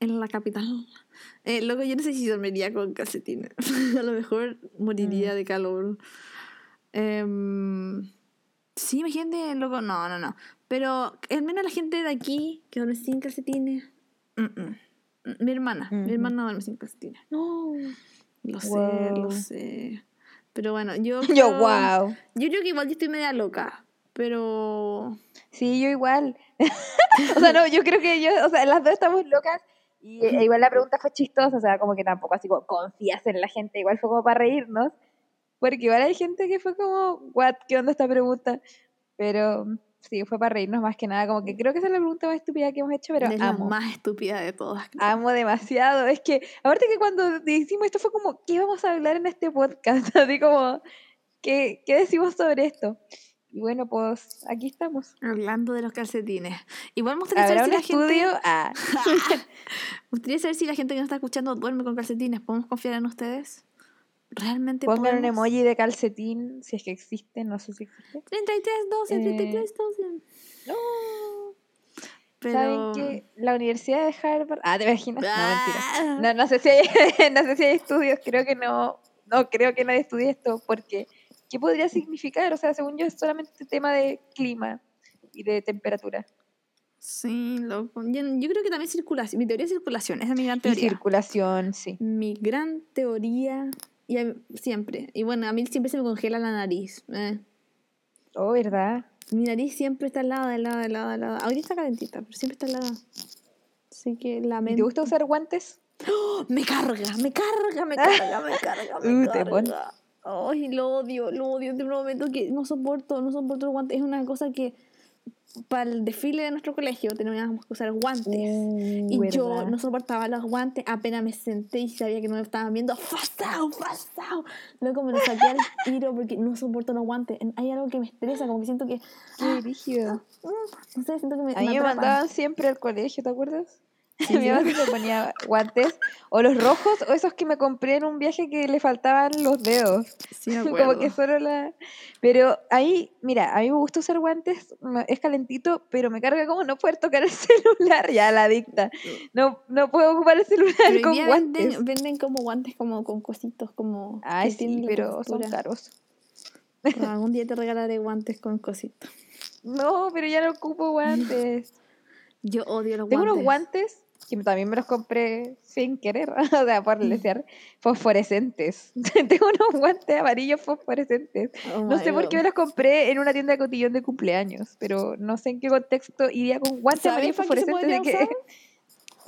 en la capital eh, luego yo no sé si dormiría con calcetines. *laughs* a lo mejor moriría mm. de calor. Eh, sí, imagínate, luego, no, no, no. Pero al menos la gente de aquí que duerme sin calcetines. Mi hermana, mi hermana duerme sin calcetines. No. Lo sé, lo sé. Pero bueno, yo. *laughs* yo, wow. Yo creo que igual yo estoy media loca. Pero. Sí, yo igual. *laughs* o sea, no, yo creo que yo, o sea, las dos estamos locas y e igual la pregunta fue chistosa, o sea, como que tampoco así como confías en la gente, igual fue como para reírnos, porque igual hay gente que fue como, what, ¿qué onda esta pregunta? Pero sí, fue para reírnos más que nada, como que creo que esa es la pregunta más estúpida que hemos hecho, pero es amo. la más estúpida de todas. Amo demasiado, es que, aparte que cuando hicimos esto fue como, ¿qué vamos a hablar en este podcast? *laughs* Así como, ¿qué, qué decimos sobre esto? Y bueno, pues aquí estamos. Hablando de los calcetines. Igual me gustaría saber si la gente. *laughs* Ah. me gustaría saber si la gente que nos está escuchando duerme con calcetines. ¿Podemos confiar en ustedes? ¿Realmente Pongan un emoji de calcetín, si es que existe, no sé si existe. 33, 12, 33, 12. No. Pero... ¿Saben que la Universidad de Harvard... Ah, ¿te imaginas? No, mentira. Ah. No, no, sé si hay, *laughs* no sé si hay estudios, creo que no. no creo que nadie estudie esto, porque ¿qué podría significar? O sea, según yo es solamente tema de clima y de temperatura. Sí, loco. Yo, yo, creo que también circulación. Mi teoría es circulación, esa es mi gran teoría. Y circulación, sí. Mi gran teoría, y siempre. Y bueno, a mí siempre se me congela la nariz. Eh. Oh, ¿verdad? Mi nariz siempre está helada, helada, helada, helada. Ahorita está calentita, pero siempre está helada. Así que lamento. ¿Te gusta usar guantes? ¡Oh! Me carga, me carga, me *laughs* carga, me carga, me uh, carga. Ay, lo odio, lo odio. De un momento que no soporto, no soporto los guantes. Es una cosa que para el desfile de nuestro colegio teníamos que usar guantes. Uh, y yo no soportaba los guantes, apenas me senté y sabía que no me estaban viendo. ¡Fasao, fasao! Luego me lo saqué al *laughs* tiro porque no soporto los guantes. Hay algo que me estresa, como que siento que. ¡Qué rígido! Ah, no sé, siento que me. A mí me mandaban siempre al colegio, ¿te acuerdas? Mi mamá me ponía guantes, o los rojos, o esos que me compré en un viaje que le faltaban los dedos. Sí, me *laughs* Como que solo la. Pero ahí, mira, a mí me gusta usar guantes, es calentito, pero me carga como no poder tocar el *laughs* celular, ya la dicta. No, no puedo ocupar el celular con guantes. Venden, como guantes como con cositos, como. Ay, sí, pero son caros. algún día te regalaré guantes con cositos. *laughs* No, pero ya no ocupo guantes. Yo odio los guantes. Tengo unos guantes que también me los compré sin querer, *laughs* o sea, por mm. decir, fosforescentes. *laughs* Tengo unos guantes amarillos fosforescentes. Oh no sé por qué me los compré en una tienda de cotillón de cumpleaños, pero no sé en qué contexto iría con guantes amarillos fosforescentes de que...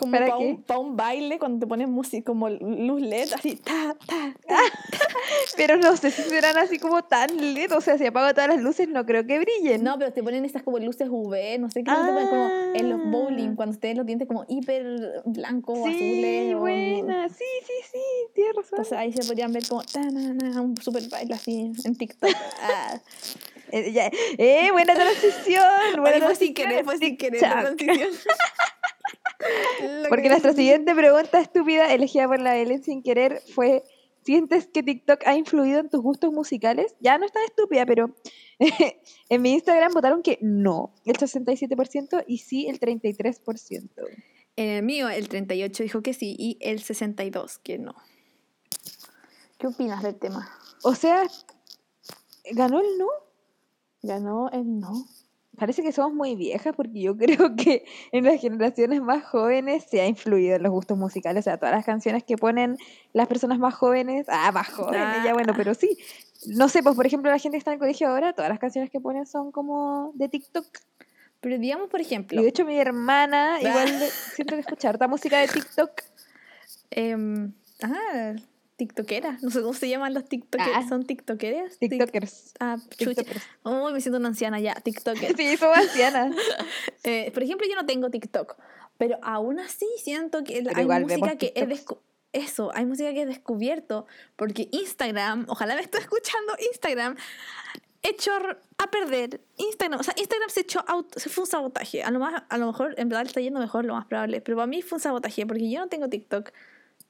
Como para, un, un, baile, cuando te pones música, como luz LED, así, ta, ta, ta, *laughs* Pero no sé si serán así como tan LED, o sea, si apago todas las luces, no creo que brillen. No, pero te ponen estas como luces UV, no sé qué, como en los bowling, ah. cuando tienen los dientes como hiper blancos o azules. Sí, buena, sí, sí, sí, tienes razón. Entonces ahí se podrían ver como, ta, na, na, un super baile así en TikTok. ah. *laughs* eh, eh, buena transición. Buena fue sin querer, fue sin querer la transición. *laughs* Porque nuestra siguiente pregunta estúpida, elegida por la Belén sin querer, fue: ¿Sientes que TikTok ha influido en tus gustos musicales? Ya no es tan estúpida, pero *laughs* en mi Instagram votaron que no, el 67%, y sí, el 33%. En el mío, el 38 dijo que sí, y el 62 que no. ¿Qué opinas del tema? O sea, ¿ganó el no? Ganó el no parece que somos muy viejas porque yo *laughs* creo que en las generaciones más jóvenes se ha influido en los gustos musicales. O sea, todas las canciones que ponen las personas más jóvenes, ah, más jóvenes, ya bueno, pero sí. No sé, pues por ejemplo, la gente que está en el colegio ahora, todas las canciones que ponen son como de TikTok. Pero digamos, por ejemplo. Y de hecho, mi hermana *laughs* igual siempre de escuchar esta música de TikTok. Eh, ah, tiktokeras, no sé cómo se llaman los tiktokeros, ah. ¿son tiktokeras? Tiktokers. ah, chucha. Oh, me siento una anciana ya, tiktokers. *laughs* sí, soy anciana. *laughs* eh, por ejemplo, yo no tengo TikTok, pero aún así siento que hay música que he descubierto eso, hay música que he descubierto porque Instagram, ojalá me esté escuchando Instagram, echó a perder Instagram, o sea, Instagram se echó out, se fue un sabotaje. A lo, más, a lo mejor en verdad le está yendo mejor, lo más probable, pero para mí fue un sabotaje porque yo no tengo TikTok.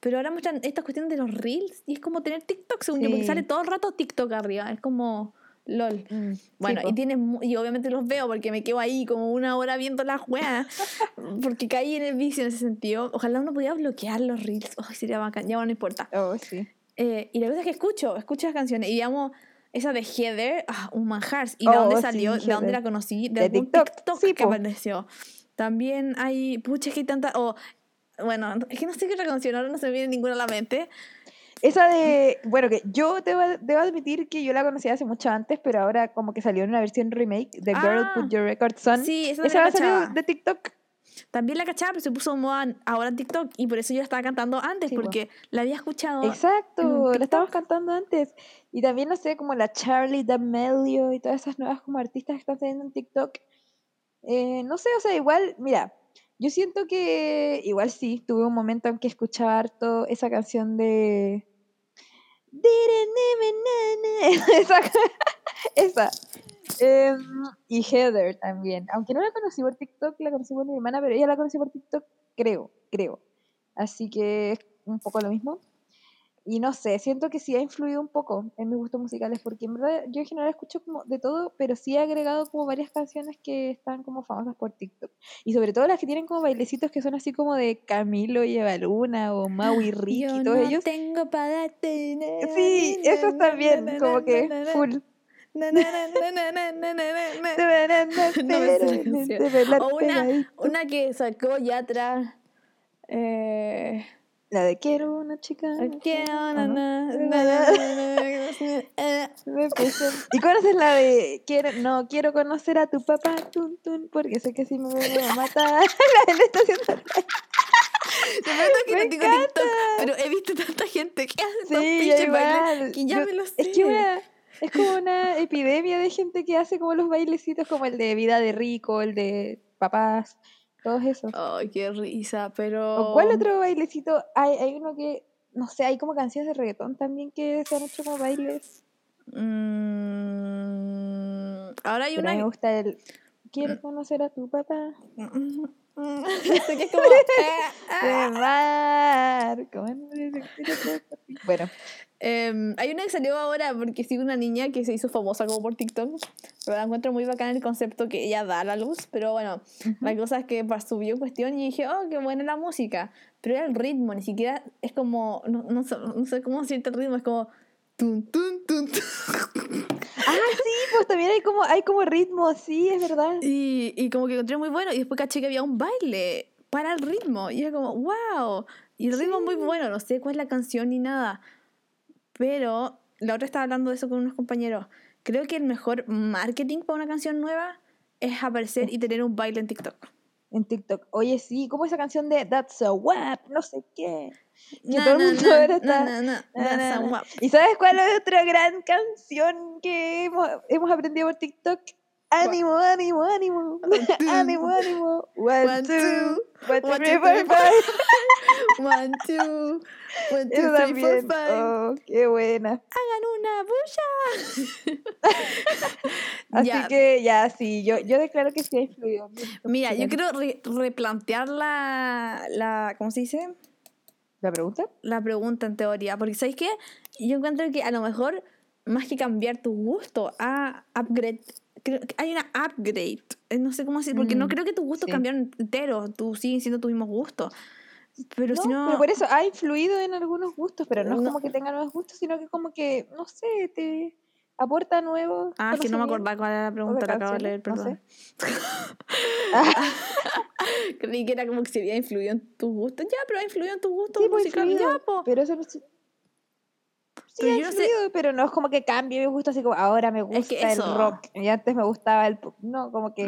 Pero ahora muestran esta cuestión de los reels y es como tener TikTok, según yo, porque sale todo el rato TikTok arriba. Es como LOL. Mm, bueno, y tienes y obviamente los veo porque me quedo ahí como una hora viendo las weas. *laughs* porque caí en el vicio en ese sentido. Ojalá uno pudiera bloquear los reels. Oh, sería bacán. Ya no importa. Oh, sí. Eh, y la cosa es que escucho, escucho las canciones y digamos esa de Heather, ah, un manjar. ¿Y de dónde oh, salió? ¿De dónde la conocí? De, TikTok, que apareció. También hay, pucha, que hay tanta, o bueno, *laughs* es que no sé qué otra canción, ahora no se me viene ninguna a la mente. Esa de, bueno, que yo debo, debo, admitir que yo la conocía hace mucho antes, pero ahora como que salió en una versión remake de Girl Put ah, Your Records On. Sí, esa, esa salir de TikTok. También la cachaba, pero se puso moda ahora en TikTok y por eso yo la estaba cantando antes, porque la había escuchado. Exacto, la estábamos cantando antes. Y también, no sé, como la Charlie D'Amelio y todas esas nuevas como artistas que están teniendo en TikTok. Eh, no sé, o sea, igual, mira, yo siento que igual sí, tuve un momento en que escuchaba harto esa canción de... *laughs* esa. esa. Em, y Heather también. Aunque no la conocí por TikTok, la conocí por mi hermana, pero ella la conocí por TikTok, creo, creo. Así que es un poco lo mismo. Y no sé, siento que sí ha influido un poco en mis gustos musicales, porque en verdad yo en general escucho como de todo, pero sí he agregado como varias canciones que están como famosas por TikTok. Y sobre todo las que tienen como bailecitos que son así como de Camilo y Evaluna o Mau y Ricky y todos ellos. tengo para tener. Sí, esos también, como que full. o una, una que sacó ya atrás. Eh, la de quiero una chica. Quiero una. ¿Y conoces la de quiero, no quiero conocer a tu papá, tun, tun, porque sé que si me voy a matar. *laughs* la de estación que me no tengo TikTok, pero he visto tanta gente que hace sí, bailes que ya me lo sé. Es que es como una epidemia de gente que hace como los bailecitos como el de vida de rico, el de papás. Todos esos. Ay, qué risa, pero... ¿O cuál otro bailecito? Hay, hay uno que, no sé, hay como canciones de reggaetón también que se han hecho como bailes. Mm, ahora hay una... me gusta el... ¿Quieres mm. conocer a tu papá? *laughs* que es como... *laughs* bueno. Em, hay una que salió ahora porque sigue una niña que se hizo famosa como por TikTok. Pero la encuentro muy bacana el concepto que ella da a la luz. Pero bueno, la cosa es que subió en cuestión y dije, oh, qué buena la música. Pero era el ritmo, ni siquiera es como, no, no, no sé cómo siente el ritmo, es como... Tun, tun, tun, Ah, sí, pues también hay como, hay como ritmo, sí, es verdad. Y, y como que encontré muy bueno. Y después caché que había un baile para el ritmo. Y era como, wow. Y el ritmo muy bueno, no sé cuál es la canción ni nada. Pero la otra estaba hablando de eso con unos compañeros. Creo que el mejor marketing para una canción nueva es aparecer y tener un baile en TikTok. En TikTok. Oye, sí, como esa canción de That's a Wap, no sé qué. Que todo el mundo ahora está. ¿Y sabes cuál es otra gran canción que hemos, hemos aprendido por TikTok? Ánimo, ánimo, ánimo. ánimo, ánimo. One, two, one, two, three, four, five. *laughs* One, two, one, two, three, four, five. Oh, qué buena. Hagan una bulla. *laughs* Así que ya, sí, yo, yo declaro que sí ha influido. Mira, yo quiero replantear la, la, ¿cómo se dice? ¿La pregunta? La pregunta en teoría, porque ¿sabes qué? Yo encuentro que a lo mejor, más que cambiar tu gusto a upgrade hay una upgrade. Eh, no sé cómo decir, porque no mm, creo que tus gustos cambiaron entero. Tú sigues siendo tu mismo gusto. Pero si no. Pero por eso ha influido en algunos gustos, pero no, es como que tenga nuevos gustos, sino que como que, no sé, te aporta nuevos. Ah, que no me acordaba cuál era la pregunta, la acabo de leer, perdón. *laughs* Creí que era como que se había influido en tus gustos. Ya, pero ha influido en tus gustos pues, musicales. Ya, po. Pero eso no Sí, ha influido, pero no es como que cambie me gusta así como ahora me gusta el rock y antes me gustaba el pop. No, como que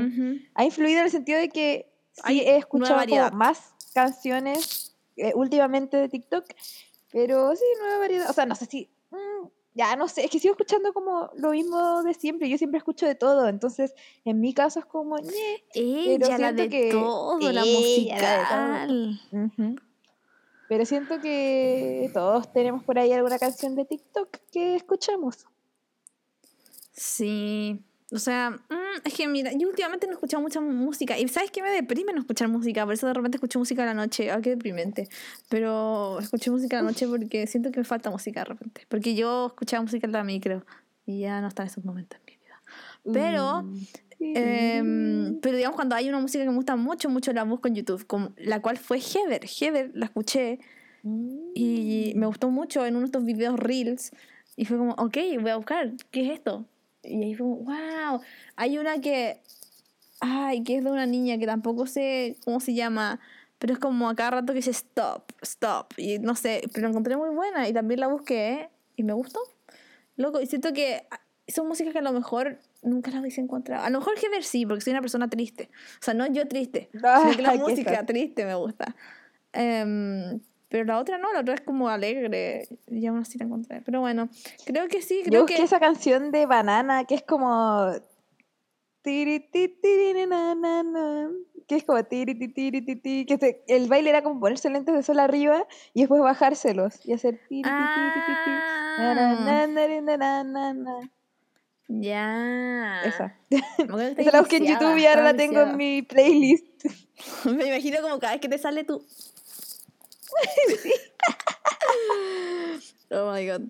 ha influido en el sentido de que sí he escuchado más canciones eh, últimamente de TikTok, pero sí, nueva variedad. O sea, no sé si. Mm, ya no sé, es que sigo escuchando como lo mismo de siempre. Yo siempre escucho de todo, entonces en mi caso es como. Ella, la de que, todo, la musical. Pero siento que todos tenemos por ahí alguna canción de TikTok que escuchamos. Sí. O sea, mm, es que mira, yo últimamente no he escuchado mucha música. Y ¿sabes qué me deprime no escuchar música? Por eso de repente escucho música a la noche. Ah, qué deprimente. Pero escuché música a la noche porque siento que me falta música de repente. Porque yo escuchaba música en la micro. Y ya no están esos momentos en mi vida. Pero mm. Em, pero digamos, cuando hay una música que me gusta mucho, mucho la busco en YouTube, como, la cual fue Heather. Heather la escuché y me gustó mucho en uno de estos videos reels. Y fue como, ok, voy a buscar, ¿qué es esto? Y ahí fue como, wow. Hay una que, ay, que es de una niña que tampoco sé cómo se llama, pero es como a cada rato que dice stop, stop. Y no sé, pero la encontré muy buena y también la busqué y me gustó. Loco, y siento que son músicas que a lo mejor nunca las hubiese encontrado. A lo mejor Heather sí, porque soy una persona triste. O sea, no yo triste, sino que la *laughs* música triste me gusta. Em, pero la otra no, la otra es como alegre. Y aún así la encontré. Pero bueno, creo que sí. Creo yo busqué que... esa canción de Banana que es como. Que es como que el baile era como ponerse lentes de sol arriba y después bajárselos y hacer ya. Esa. *laughs* Esa la busqué en YouTube y ahora la tengo en mi playlist. *laughs* Me imagino como cada vez que te sale tú. *laughs* Oh my god.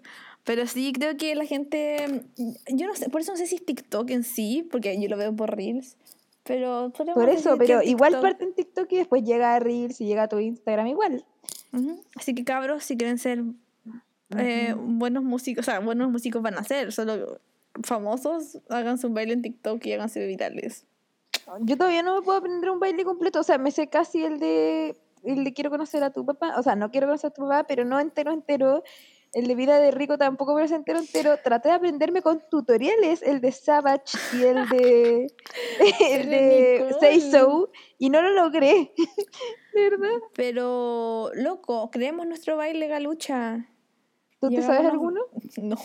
Pero sí, creo que la gente. Yo no sé, por eso no sé si es TikTok en sí, porque yo lo veo por Reels. Pero por eso, pero igual parte en TikTok y después llega a Reels y llega a tu Instagram igual. Así que cabros, si quieren ser eh, buenos músicos, o sea, buenos músicos van a ser, solo famosos, háganse un baile en TikTok y háganse virales. Yo todavía no me puedo aprender un baile completo, o sea, me sé casi el de el de quiero conocer a tu papá, o sea, no quiero conocer a tu papá, pero no entero entero. El de vida de rico tampoco me lo sé entero entero. Traté de aprenderme con tutoriales, el de Savage y el de *laughs* el de Say So, y no lo logré. *laughs* de verdad. Pero, loco, creemos nuestro baile galucha. ¿Tú te sabes alguno? *laughs* No.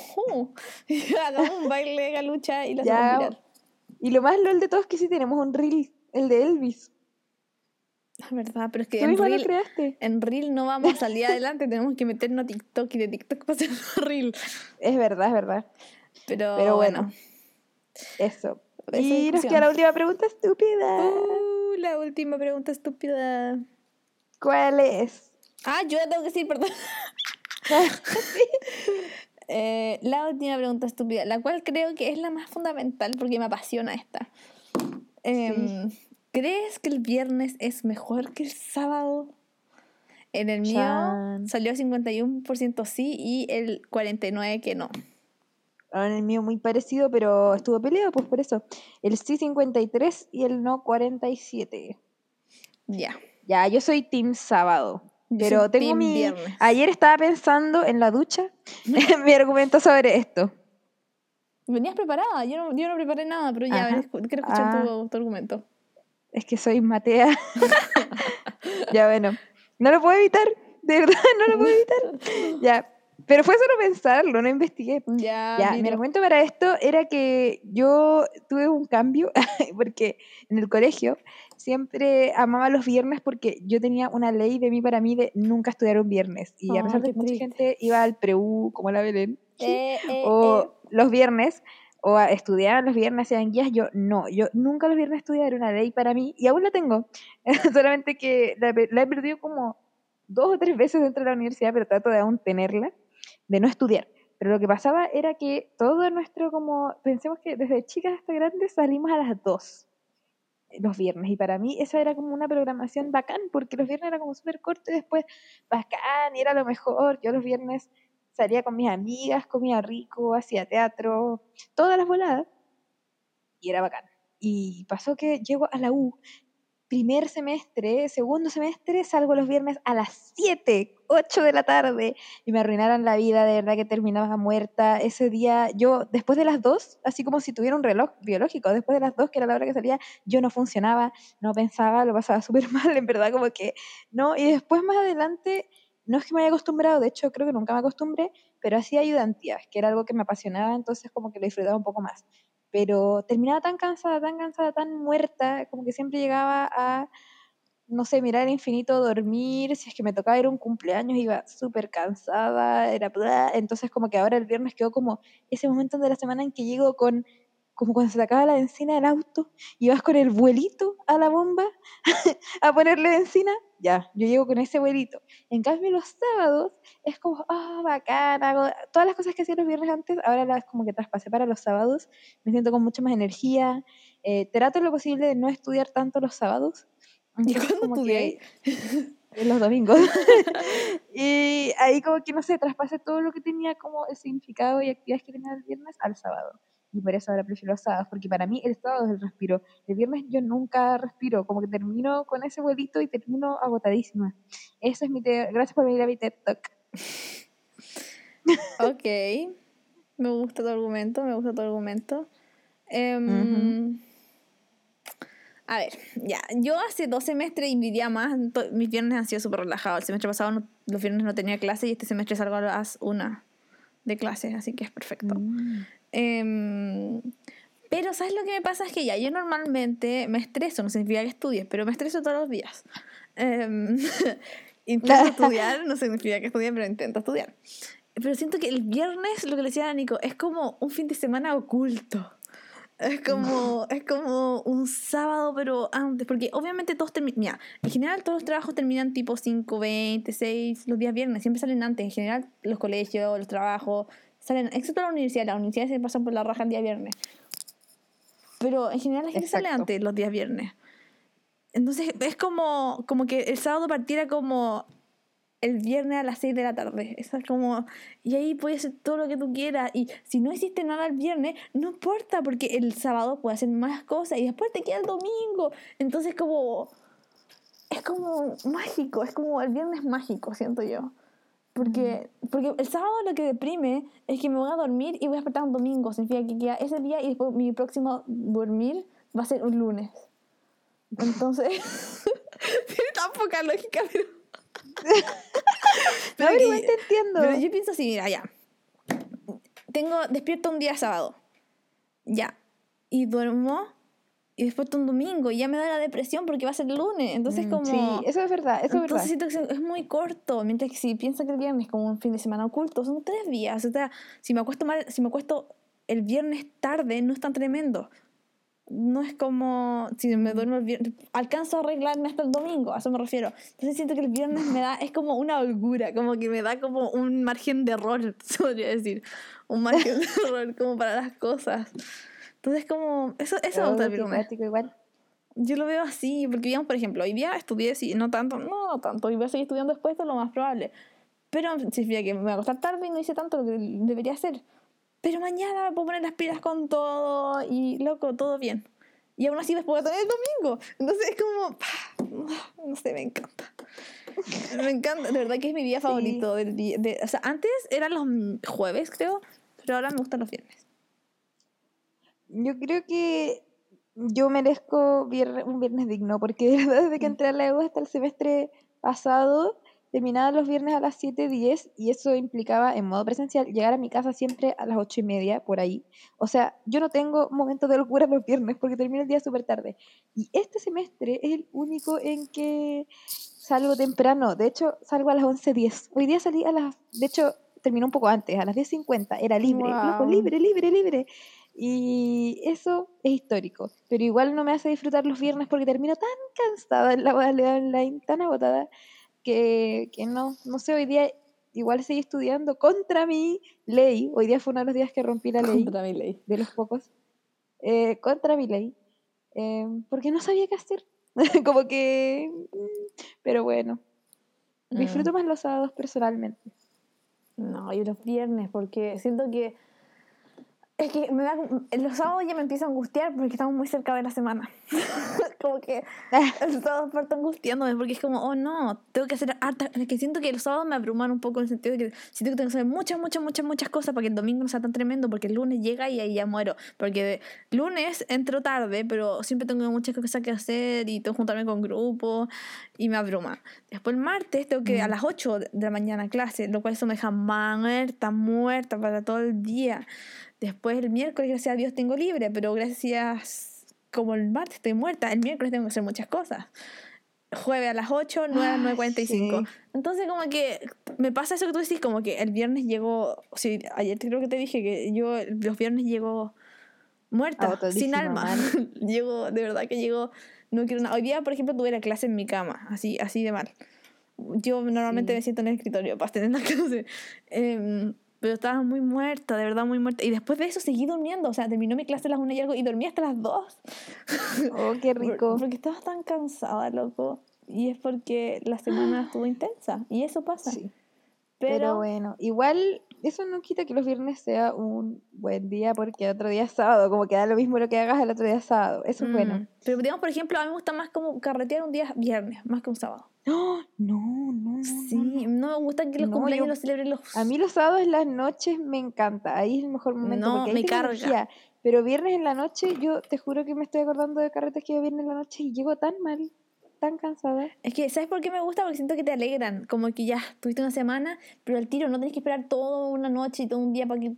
*laughs* Hagamos un baile galucha y hacemos mirar. Y lo más lol de todo es que sí tenemos un reel, el de Elvis. Es verdad, pero es que en reel, en reel no vamos a salir adelante, tenemos que meternos a TikTok y de TikTok *laughs* pasar a reel. Es verdad, es verdad. Pero, bueno. Eso. y nos queda la última pregunta estúpida. Uh, la última pregunta estúpida. ¿Cuál es? Ah, yo la tengo que decir, perdón. *laughs* Eh, la última pregunta estúpida, la cual creo que es la más fundamental porque me apasiona esta. Em, ¿Crees que el viernes es mejor que el sábado? En el mío salió 51% sí y el 49% que no. En el mío muy parecido, pero estuvo peleado, pues por eso. El sí 53 y el no 47. Ya. Ya, yo soy team sábado. Pero tengo mi. Ayer estaba pensando en la ducha *laughs* mi argumento sobre esto. Venías preparada, yo no, yo no preparé nada, pero ya, quiero escuchar tu, ah. tu, argumento. Es que soy Matea. *laughs* ya, bueno. No lo puedo evitar, de verdad, no lo puedo evitar. *laughs* ya. Pero fue solo pensarlo, no investigué. Ya, ya mi argumento para esto era que yo tuve un cambio, porque en el colegio siempre amaba los viernes porque yo tenía una ley de mí para mí de nunca estudiar un viernes. Y a pesar de que mucha gente iba al preu, como la Belén, eh, eh, *laughs* o eh. los viernes, o a estudiar los viernes, sean guías, yo no, yo nunca los viernes estudié, era una ley para mí, y aún la tengo. *laughs* Solamente que la, la he perdido como dos o tres veces dentro de la universidad, pero trato de aún tenerla, de no estudiar. Pero lo que pasaba era que todo nuestro, como, pensemos que desde chicas hasta grandes salimos a las dos los viernes. Y para mí esa era como una programación bacán, porque los viernes era como súper corto y después bacán, y era lo mejor. Yo los viernes salía con mis amigas, comía rico, hacía teatro, todas las voladas, y era bacán. Y pasó que llego a la U primer semestre, segundo semestre, salgo los viernes a las 7, 8 de la tarde y me arruinaron la vida, de verdad que terminaba muerta. Ese día, yo después de las 2, así como si tuviera un reloj biológico, después de las 2, que era la hora que salía, yo no funcionaba, no pensaba, lo pasaba *laughs* súper mal, en verdad, como que no. Y después más adelante, no es que me haya acostumbrado, de hecho creo que nunca me acostumbré, pero hacía ayudantías, que era algo que me apasionaba, entonces como que lo disfrutaba un poco más pero terminaba tan cansada, tan cansada, tan muerta, como que siempre llegaba a, no sé, mirar el infinito, dormir, si es que me tocaba ir un cumpleaños iba súper cansada, era entonces como que ahora el viernes quedó como ese momento de la semana en que llego con como cuando se te acaba la benzina del auto y vas con el vuelito a la bomba *laughs* a ponerle benzina, ya, yo llego con ese vuelito. En cambio, los sábados es como, ah, bacán, hago todas las cosas que hacía los viernes antes, ahora las como que traspasé para los sábados, me siento con mucha más energía, eh, trato lo posible de no estudiar tanto los sábados. ¿Y cuándo estudié? En los domingos. *laughs* y ahí como que, no sé, traspasé todo lo que tenía como el significado y actividades que tenía el viernes al sábado y por eso ahora prefiero los sábados, porque para mí el sábado es el respiro. El viernes yo nunca respiro, como que termino con ese vuelito y termino agotadísima. Eso es mi... Gracias por venir a mi TED Talk. *laughs* ok, me gusta tu argumento, me gusta tu argumento. Em, a ver, ya, yo hace dos semestres invidia más, mis viernes han sido súper relajados. El semestre pasado los viernes no tenía clase y este semestre salgo a las una de clases, así que es perfecto. Mm. Em, pero, ¿sabes lo que me pasa? Es que ya yo normalmente me estreso, no significa que estudie, pero me estreso todos los días. Eh, *laughs* intento estudiar, no significa que estudie, pero intento estudiar. Pero siento que el viernes, lo que le decía a Nico, es como un fin de semana oculto. Es como, *laughs* es como un sábado, pero antes, porque obviamente todos terminan, en general todos los trabajos terminan tipo 5, 20, 6, los días viernes, siempre salen antes, en general los colegios, los trabajos, salen, excepto la universidad, la universidad se pasan por la raja el día viernes. Pero en general la gente sale antes los días viernes. Entonces es como, como que el sábado partiera como el viernes a las 6 de la tarde. es como, y ahí puedes hacer todo lo que tú quieras. Y si no hiciste nada el viernes, no importa, porque el sábado puedes hacer más cosas y después te queda el domingo. Entonces, como, es como mágico, es como el viernes mágico, siento yo. Porque, porque el sábado lo que deprime es que me voy a dormir y voy a despertar un domingo. Significa que queda ese día y después mi próximo dormir va a ser un lunes. Entonces, *laughs* *laughs* tiene tan poca lógica, pero *laughs* pero no, te entiendo. Pero yo pienso así, mira, ya. Tengo, despierto un día sábado. Ya. Y duermo. Y después un domingo. Y ya me da la depresión porque va a ser lunes. Entonces, mm, como. Sí, eso es verdad. Eso es verdad. siento que es muy corto. Mientras que si pienso que el viernes es como un fin de semana oculto, son tres días. O sea, si me acuesto mal, si me acuesto el viernes tarde, no es tan tremendo no es como si me duermo el viernes, alcanzo a arreglarme hasta el domingo, a eso me refiero. Entonces siento que el viernes me da, es como una holgura, como que me da como un margen de error, *laughs* se podría decir, un margen de error como para las cosas. Entonces como, eso, eso me gusta el viernes. Igual. Yo lo veo así, porque digamos, por ejemplo, hoy día estudié, sí, no tanto, no, no tanto, y voy a seguir estudiando después, es lo más probable. Pero significa que me voy a acostar tarde y no hice tanto lo que debería hacer pero mañana me puedo poner las pilas con todo y loco, todo bien. Y aún así después voy a tener el domingo. Entonces es como, no sé, me encanta. Me encanta, de verdad que es mi día favorito. Del día, de, o sea, antes eran los jueves, creo, pero ahora me gustan los viernes. Yo creo que yo merezco un viernes digno, porque *laughs* desde que mm. entré a la EU hasta el semestre pasado, terminaba los viernes a las 7.10 y eso implicaba en modo presencial llegar a mi casa siempre a las 8 y media, por ahí. O sea, yo no tengo momentos de locura los viernes porque termino el día súper tarde. Y este semestre es el único en que salgo temprano. De hecho, salgo a las 11.10. Hoy día salí a las... De hecho, terminó un poco antes, a las 10.50. Era libre, libre, libre, libre. Y eso es histórico. Pero igual no me hace disfrutar los viernes porque termino tan cansada en la modalidad online, tan agotada que, que no, no sé, hoy día igual seguí estudiando contra mi ley. Hoy día fue uno de los días que rompí la ley. Contra mi ley. De los pocos. Eh, contra mi ley. Eh, porque no sabía qué hacer. *laughs* Como que... Mm, pero bueno. Disfruto mm. más los sábados personalmente. No, y los viernes, porque siento que es que me da, los sábados ya me empiezo a angustiar porque estamos muy cerca de la semana. *laughs* como que el sábado parto angustiándome porque es como, oh no, tengo que hacer harta. Es que siento que los sábados me abruman un poco en el sentido de que siento que tengo que hacer muchas, muchas, muchas, muchas cosas para que el domingo no sea tan tremendo porque el lunes llega y ahí ya muero. Porque lunes entro tarde, pero siempre tengo muchas cosas que hacer y tengo que juntarme con grupos y me abruma. Después el martes tengo que a mm. las 8 de la mañana clase, lo cual eso me deja muerta, muerta para todo el día. Después el miércoles, gracias a Dios, tengo libre, pero gracias, como el martes estoy muerta, el miércoles tengo que hacer muchas cosas. Jueves a las 8, 9 a 9.45. Entonces como que me pasa eso que tú decís, como que el viernes llego, sí, ayer creo que te dije que yo los viernes llego muerta, sin alma. *laughs* llego, de verdad que llego, no quiero nada. Hoy día, por ejemplo, tuve la clase en mi cama, así, así de mal. Yo normalmente me siento en el escritorio para tener la *laughs* clase. Eh, pero estaba muy muerta, de verdad muy muerta. Y después de eso seguí durmiendo. O sea, terminó mi clase a las una y algo y dormí hasta las dos. Oh, qué *laughs* rico. porque estaba tan cansada, loco. Y es porque la semana *gasps* estuvo intensa. Y eso pasa. Sí. Pero, bueno, igual eso no quita que los viernes sea un buen día porque el otro día es sábado, como que da lo mismo lo que hagas el otro día es sábado. Eso es bueno. Mm. Pero digamos, por ejemplo, a mí me gusta más como carretear un día viernes, más que un sábado. *gasps* No, no, no. Sí, no, me gusta que los cumpleaños los celebren los. A mí los sábados en las noches me encanta. Ahí es el mejor momento. No, porque me carga. Pero viernes en la noche, yo te juro que me estoy acordando de carretes que yo viernes en la noche y llego tan mal, tan cansada. Es que, ¿sabes por qué me gusta? Porque siento que te alegran. Como que ya tuviste una semana, pero al tiro no tenés que esperar toda una noche y todo un día para que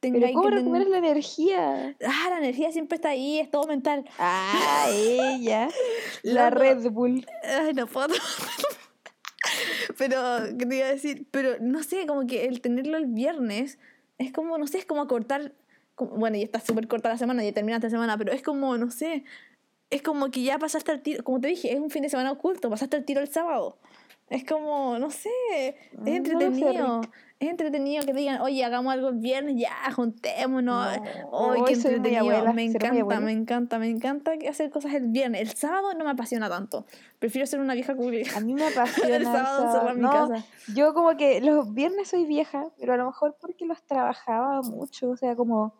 pero ¿cómo recuperas la energía? Ah, la energía siempre está ahí, es todo mental. Ah, *laughs* ella. la Red Bull. Ay, no puedo. *laughs* Pero, ¿qué te iba a decir? Pero, no sé, como que el tenerlo el viernes es como, no sé, es como acortar bueno, y está súper corta la semana, ya termina esta semana, pero es como, no sé, es como que ya pasaste el tiro, como te dije, es un fin de semana oculto, pasaste el tiro el sábado. Es como, no sé, es mm, entretenido. es entretenido que digan, oye, hagamos algo el viernes, ya, juntémonos. Hoy, qué entretenido. me encanta, me encanta, me encanta hacer cosas el viernes. El sábado no me apasiona tanto. Prefiero ser una vieja cool. A mí me *laughs* apasiona. el sábado, en mi casa. Yo como que los viernes soy vieja, pero a lo mejor porque los trabajaba mucho, o sea, como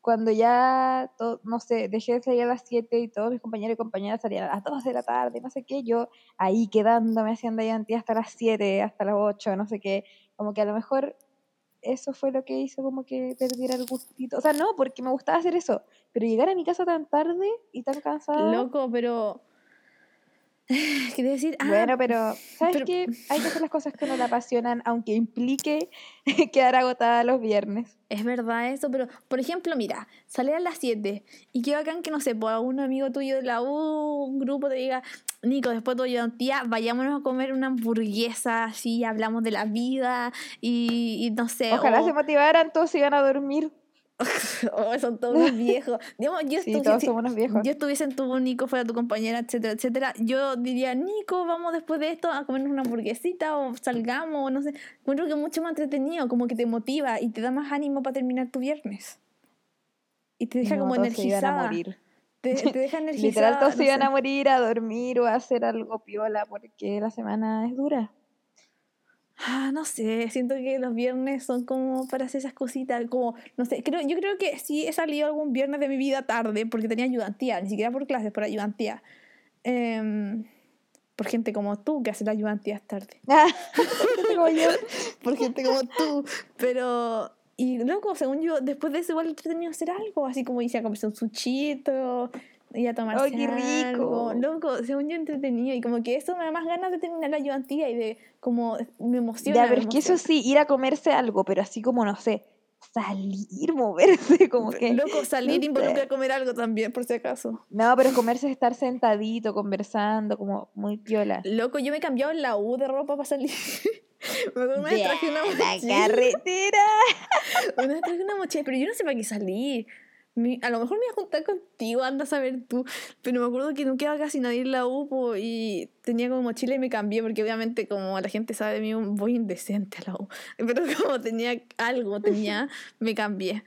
cuando ya, no sé, dejé de salir a las 7 y todos mis compañeros y compañeras salían a las 2 de la tarde, no sé qué, yo ahí quedándome haciendo ayudantía hasta las 7, hasta las 8, no sé qué, como que a lo mejor eso fue lo que hizo como que perdiera el gustito. O sea, no, porque me gustaba hacer eso, pero llegar a mi casa tan tarde y tan cansada. Loco, pero *laughs* Quería decir, ah, bueno, pero ¿sabes qué? Hay que hacer las cosas que no le apasionan, aunque implique *laughs* quedar agotada los viernes. Es verdad eso, pero por ejemplo, mira, salir a las 7 y qué bacán que no sé, pues un amigo tuyo de la U, un grupo te diga, Nico, después de tu tía, vayámonos a comer una hamburguesa, así hablamos de la vida y, no sé. Ojalá se motivaran, todos iban a dormir. *laughs* oh, son todos unos *laughs* viejos. Digamos, yo, sí, todos somos unos viejos. yo estuviese en tu Nico, fuera tu compañera, etcétera, etcétera, yo diría, Nico, vamos después de esto a comernos una hamburguesita o salgamos, o no sé. Encuentro que es mucho más entretenido, como que te motiva y te da más ánimo para terminar tu viernes. Y te deja como energizada. A morir. Te, te deja *laughs* energizada. Literal, todos se iban a morir, a dormir o a hacer algo piola porque la semana es dura. Ah, no sé, siento que los viernes son como para hacer esas cositas, como, no sé, creo, yo creo que sí he salido algún viernes de mi vida tarde porque tenía ayudantía, ni siquiera por clases, por ayudantía. Em, por gente como tú que hace la ayudantía tarde. *laughs* *laughs* por gente como tú. Pero, y luego, según yo, después de eso igual he tenido hacer algo, así como hice a comerse un suchito, y a tomarse ¡Ay, qué rico! Loco, según yo entretenido y como que eso me da más ganas de terminar la ayudantía y de como me emociona. Ya, pero es que eso sí, ir a comerse algo, pero así como, no sé, salir, *laughs* moverse, como que... Loco, salir involucra comer algo también, por si acaso. No, pero comerse es estar sentadito, conversando, como muy piola. Loco, yo me he cambiado en la U de ropa para salir. *laughs* me traje una mochila. La carretera. *laughs* me traje una mochila, pero yo no sé para qué salir a lo mejor me iba a juntar contigo, anda a saber tú, pero me acuerdo que no quedaba casi nadie en la U y tenía como mochila y me cambié porque obviamente como la gente sabe de mí voy indecente a la U, *laughs* pero como tenía algo, tenía, *laughs* me cambié.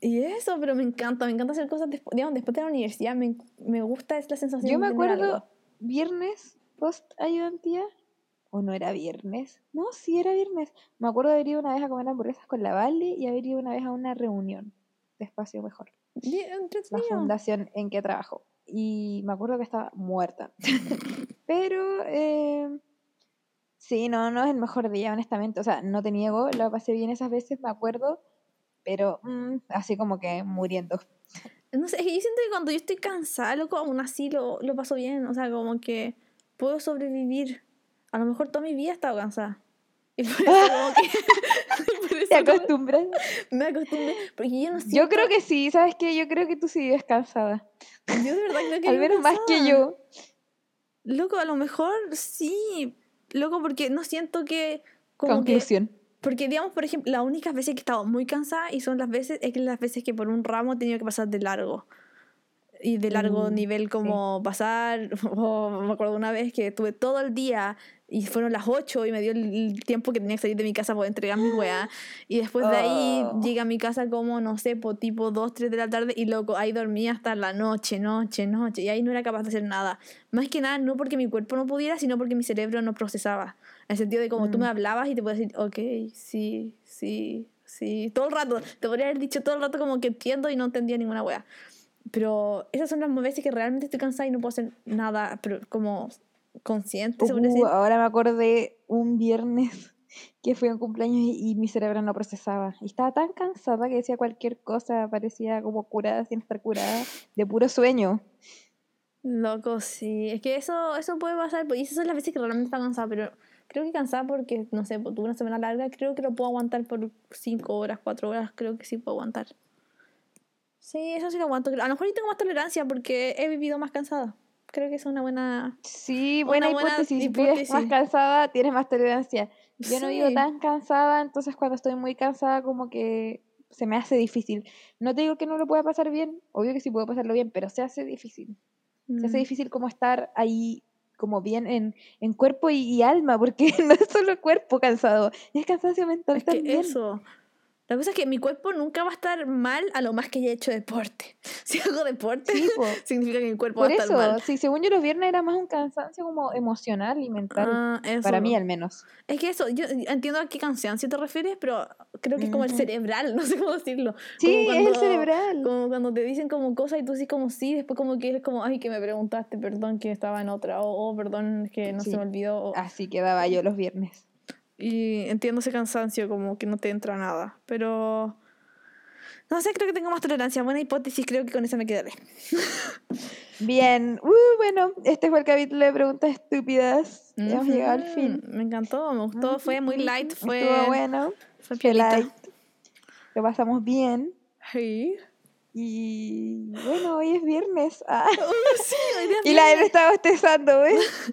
y eso, pero me encanta, me encanta hacer cosas después, digamos, después de la universidad, me, me gusta es la sensación. Yo me acuerdo viernes post ayudantía o no era viernes. No, sí era viernes. Me acuerdo de haber ido una vez a comer hamburguesas con la Vale y haber ido una vez a una reunión de Espacio Mejor. La fundación en que trabajo. Y me acuerdo que estaba muerta. *laughs* Pero, eh, sí, no, no es el mejor día, honestamente. O sea, no te niego, lo pasé bien esas veces, me acuerdo. Pero, mm, así como que muriendo. No sé, yo siento que cuando yo estoy cansada, loco, aún así lo, lo paso bien. O sea, como que puedo sobrevivir a lo mejor toda mi vida he estado cansada. Y por *laughs* eso como que... *laughs* ¿Te acostumbras? Me acostumbré. Porque yo no siento... Yo creo que sí, ¿sabes qué? Yo creo que tú sí vives cansada. Yo de verdad creo que... *laughs* Al menos más que yo. Loco, a lo mejor sí. Loco, porque no siento que... Conclusión. porque, digamos, por ejemplo, las únicas veces que he estado muy cansada y son las veces, es que las veces que por un ramo he tenido que pasar de largo y de largo mm, nivel como pasar, o me acuerdo una vez que estuve todo el día y fueron las 8 y me dio el tiempo que tenía que salir de mi casa para entregar mi weá. *gasps* Y después de ahí oh. llegué a mi casa como, no sé, por tipo 2, 3 de la tarde y loco, ahí dormía hasta la noche, noche, noche. Y ahí no era capaz de hacer nada. Más que nada, no porque mi cuerpo no pudiera, sino porque mi cerebro no procesaba. En el sentido de como tú me mm. hablabas y te puedes decir, ok, sí, sí, sí. Todo el rato. Te podría haber dicho todo el rato como que entiendo y no entendía ninguna weá. Pero esas son las veces que realmente estoy cansada y no puedo hacer nada, pero como consciente. Uh, ahora me acordé un viernes *laughs* que fui a un cumpleaños y, mi cerebro no procesaba. Y estaba tan cansada que decía cualquier cosa, parecía como curada sin estar curada, de puro sueño. Loco, sí. Es que eso, eso puede pasar. Pues, y esas son las veces que realmente está cansada, pero creo que cansada porque, no sé, tuve una semana larga, creo que lo puedo aguantar por 5 horas, 4 horas, creo que sí puedo aguantar. Sí, eso sí lo aguanto. A lo mejor tengo más tolerancia porque he vivido más cansada creo que es una buena. Sí, buena, hipótesis. Si vives más cansada, tienes más tolerancia. Yo no vivo tan cansada, entonces cuando estoy muy cansada, como que se me hace difícil. No te digo que no lo pueda pasar bien, obvio que sí puedo pasarlo bien, pero se hace difícil. Se hace Mm. difícil como estar ahí como bien en, en cuerpo y, y alma, porque *laughs* no es solo cuerpo cansado, es cansancio mental Es que también. eso. La cosa es que mi cuerpo nunca va a estar mal a lo más que haya hecho deporte. *laughs* Si hago deporte, Sí, *laughs* significa que mi cuerpo Por va a estar eso, mal. sí, según yo los viernes era más un cansancio como emocional y mental, Ah, para mí al menos. Es que eso, yo entiendo a qué cansancio te refieres, pero creo que es como el cerebral, *laughs* no sé cómo decirlo. Sí, es el cerebral. Como cuando te dicen como cosas y tú dices como sí, después como que es como, ay, que me preguntaste, perdón, que estaba en otra, o oh, perdón, que no Sí. se me olvidó. o- Así quedaba yo los viernes. Y entiendo ese cansancio, como que no te entra nada. Pero. No sé, creo que tengo más tolerancia. Buena hipótesis, creo que con esa me quedaré. *laughs* Bien, uh, bueno, este fue el capítulo de preguntas estúpidas. Ya Hemos llegado al fin. Me encantó, me gustó. Fue muy light, fue. Estuvo bueno, Fue fue light. Lo pasamos bien. Sí. Y bueno, hoy es viernes. Ah. *laughs* sí, hoy es *laughs* Y la viernes. Eve estaba bostezando, ¿ves?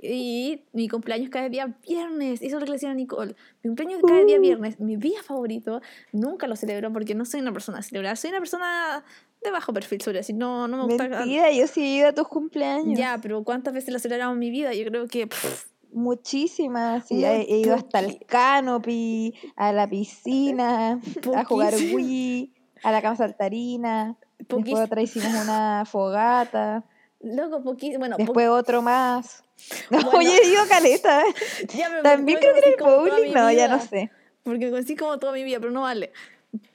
Y mi cumpleaños cada día viernes. Eso es lo que le decía a Nicole. Mi cumpleaños cada día Uh. viernes. Mi día favorito. Nunca lo celebro porque no soy una persona a celebrar. Soy una persona de bajo perfil, sobre decir. No, no me gusta. Mentira, yo sí he ido a tus cumpleaños. Ya, pero ¿cuántas veces lo celebramos en mi vida? Yo creo que. pff, Muchísimas. Sí, he, he ido hasta el canopy, a la piscina, a jugar Poquísimo. Wii, a la cama saltarina. Después Poquís- otra hicimos una fogata. Loco, poquito. Bueno, po- Después otro más. *laughs* Bueno. Oye, he ido caleta. *laughs* ya me- También me creo que en conocí el bowling. No, ya no sé. Porque conocí como toda mi vida, pero no vale.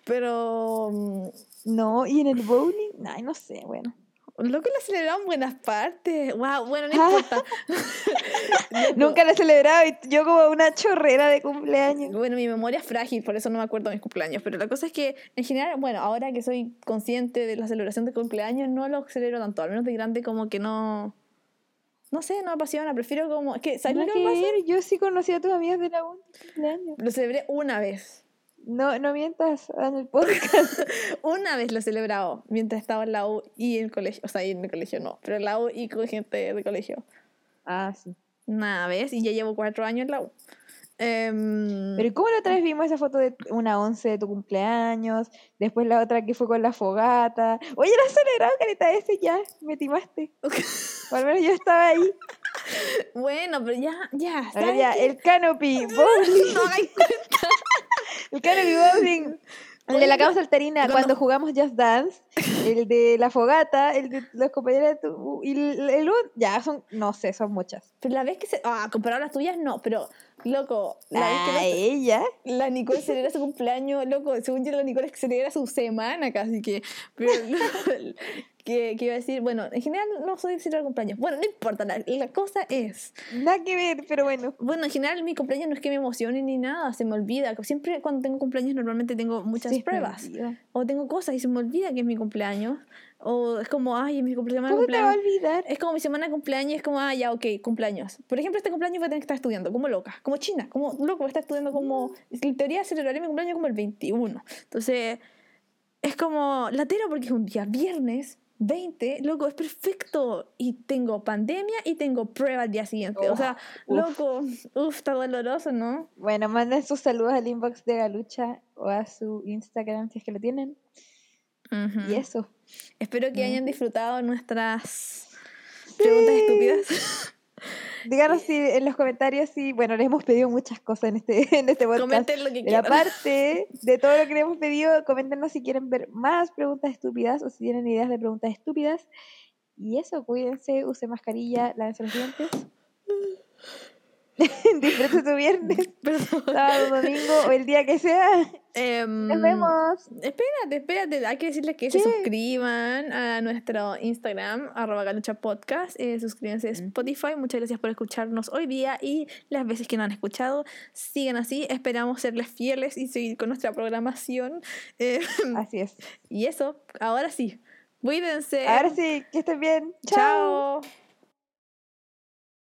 Pero. mm, No, y en el bowling, ay, no sé, bueno. Loco, la celebramos en buenas partes. Wow, bueno, no Ah. importa. *laughs* *laughs* Nunca lo he celebrado y yo como una chorrera de cumpleaños. Bueno, mi memoria es frágil, por eso no me acuerdo de mis cumpleaños. Pero la cosa es que, en general, bueno, ahora que soy consciente de la celebración de cumpleaños, no lo celebro tanto. Al menos de grande, como que no. No sé, no me apasiona. Prefiero como. Es que, ¿sabes lo que pasa? ver, Yo sí conocí a tus amigas de la U en tu cumpleaños. Lo celebré una vez. No, no mientas en el podcast. *laughs* Una vez lo he celebrado mientras estaba en la U y en el colegio. O sea, y en el colegio no, pero en la U y con gente de colegio. ah, sí. Una vez y ya llevo cuatro años en la U. Em, Pero ¿y ¿cómo la otra vez vimos esa foto de una once de tu cumpleaños? Después la otra que fue con la fogata. Oye, la has celebrado, carita, ese ya, me timaste. O *laughs* al menos yo estaba ahí. bueno, pero ya, ya. A ver, ¿sabes ya, qué? el canopy bowling. *laughs* No hagáis cuenta. El canopy bowling. El de la cama saltarina, cuando- jugamos Just Dance, el de la fogata, el de los compañeros de tu... Y el, el ya, son, no sé, son muchas. Pero la vez que se. Ah, comparado a las tuyas, no, pero, loco, la vez que Ah, no- ella. la Nicole celebra su cumpleaños, loco, según yo la Nicole celebra su semana casi que, pero, *laughs* que, que iba a decir, bueno, en general no soy celebrar cumpleaños, bueno, no importa, la, la cosa es, Nada que ver, pero bueno. bueno, en general mi cumpleaños no es que me emocione ni nada, se me olvida, siempre cuando tengo cumpleaños normalmente tengo muchas Sí, pruebas, o tengo cosas y se me olvida que es mi cumpleaños, o es como, ay, mi cumple- semana de ¿Cómo te va a cumpleaños. olvidar? Es como mi semana de cumpleaños, es como, ah, ya, ok, cumpleaños. Por ejemplo, este cumpleaños voy a tener que estar estudiando, como loca, como china, como loco, voy a estar estudiando como. En teoría celebraré mi cumpleaños como el 21. Entonces, es como latero porque es un día viernes. 20, loco, es perfecto. Y tengo pandemia y tengo prueba al día siguiente. o sea, uf. loco, uff, está doloroso, ¿no? Bueno, manden sus saludos al inbox de Galucha o a su Instagram si es que lo tienen. Y eso. Espero que hayan disfrutado nuestras preguntas estúpidas. *laughs* Díganos si en los comentarios si, bueno, les hemos pedido muchas cosas en este, *laughs* en este podcast. Comenten lo que quieran. aparte de todo lo que le hemos pedido, coméntenos si quieren ver más preguntas estúpidas o si tienen ideas de preguntas estúpidas. Y eso, cuídense, use mascarilla, lávense los dientes. *laughs* Disfrute tu viernes, *laughs* Perdón. sábado, domingo o el día que sea. Em, Nos vemos. Espérate, espérate, hay que decirles que se suscriban a nuestro Instagram, arroba galucha podcast, eh, suscríbanse a Spotify, muchas gracias por escucharnos hoy día y las veces que no han escuchado, sigan así, esperamos serles fieles y seguir con nuestra programación. eh, Así es. y eso, ahora sí, cuídense. Ahora sí, que estén bien. Chao. Chao.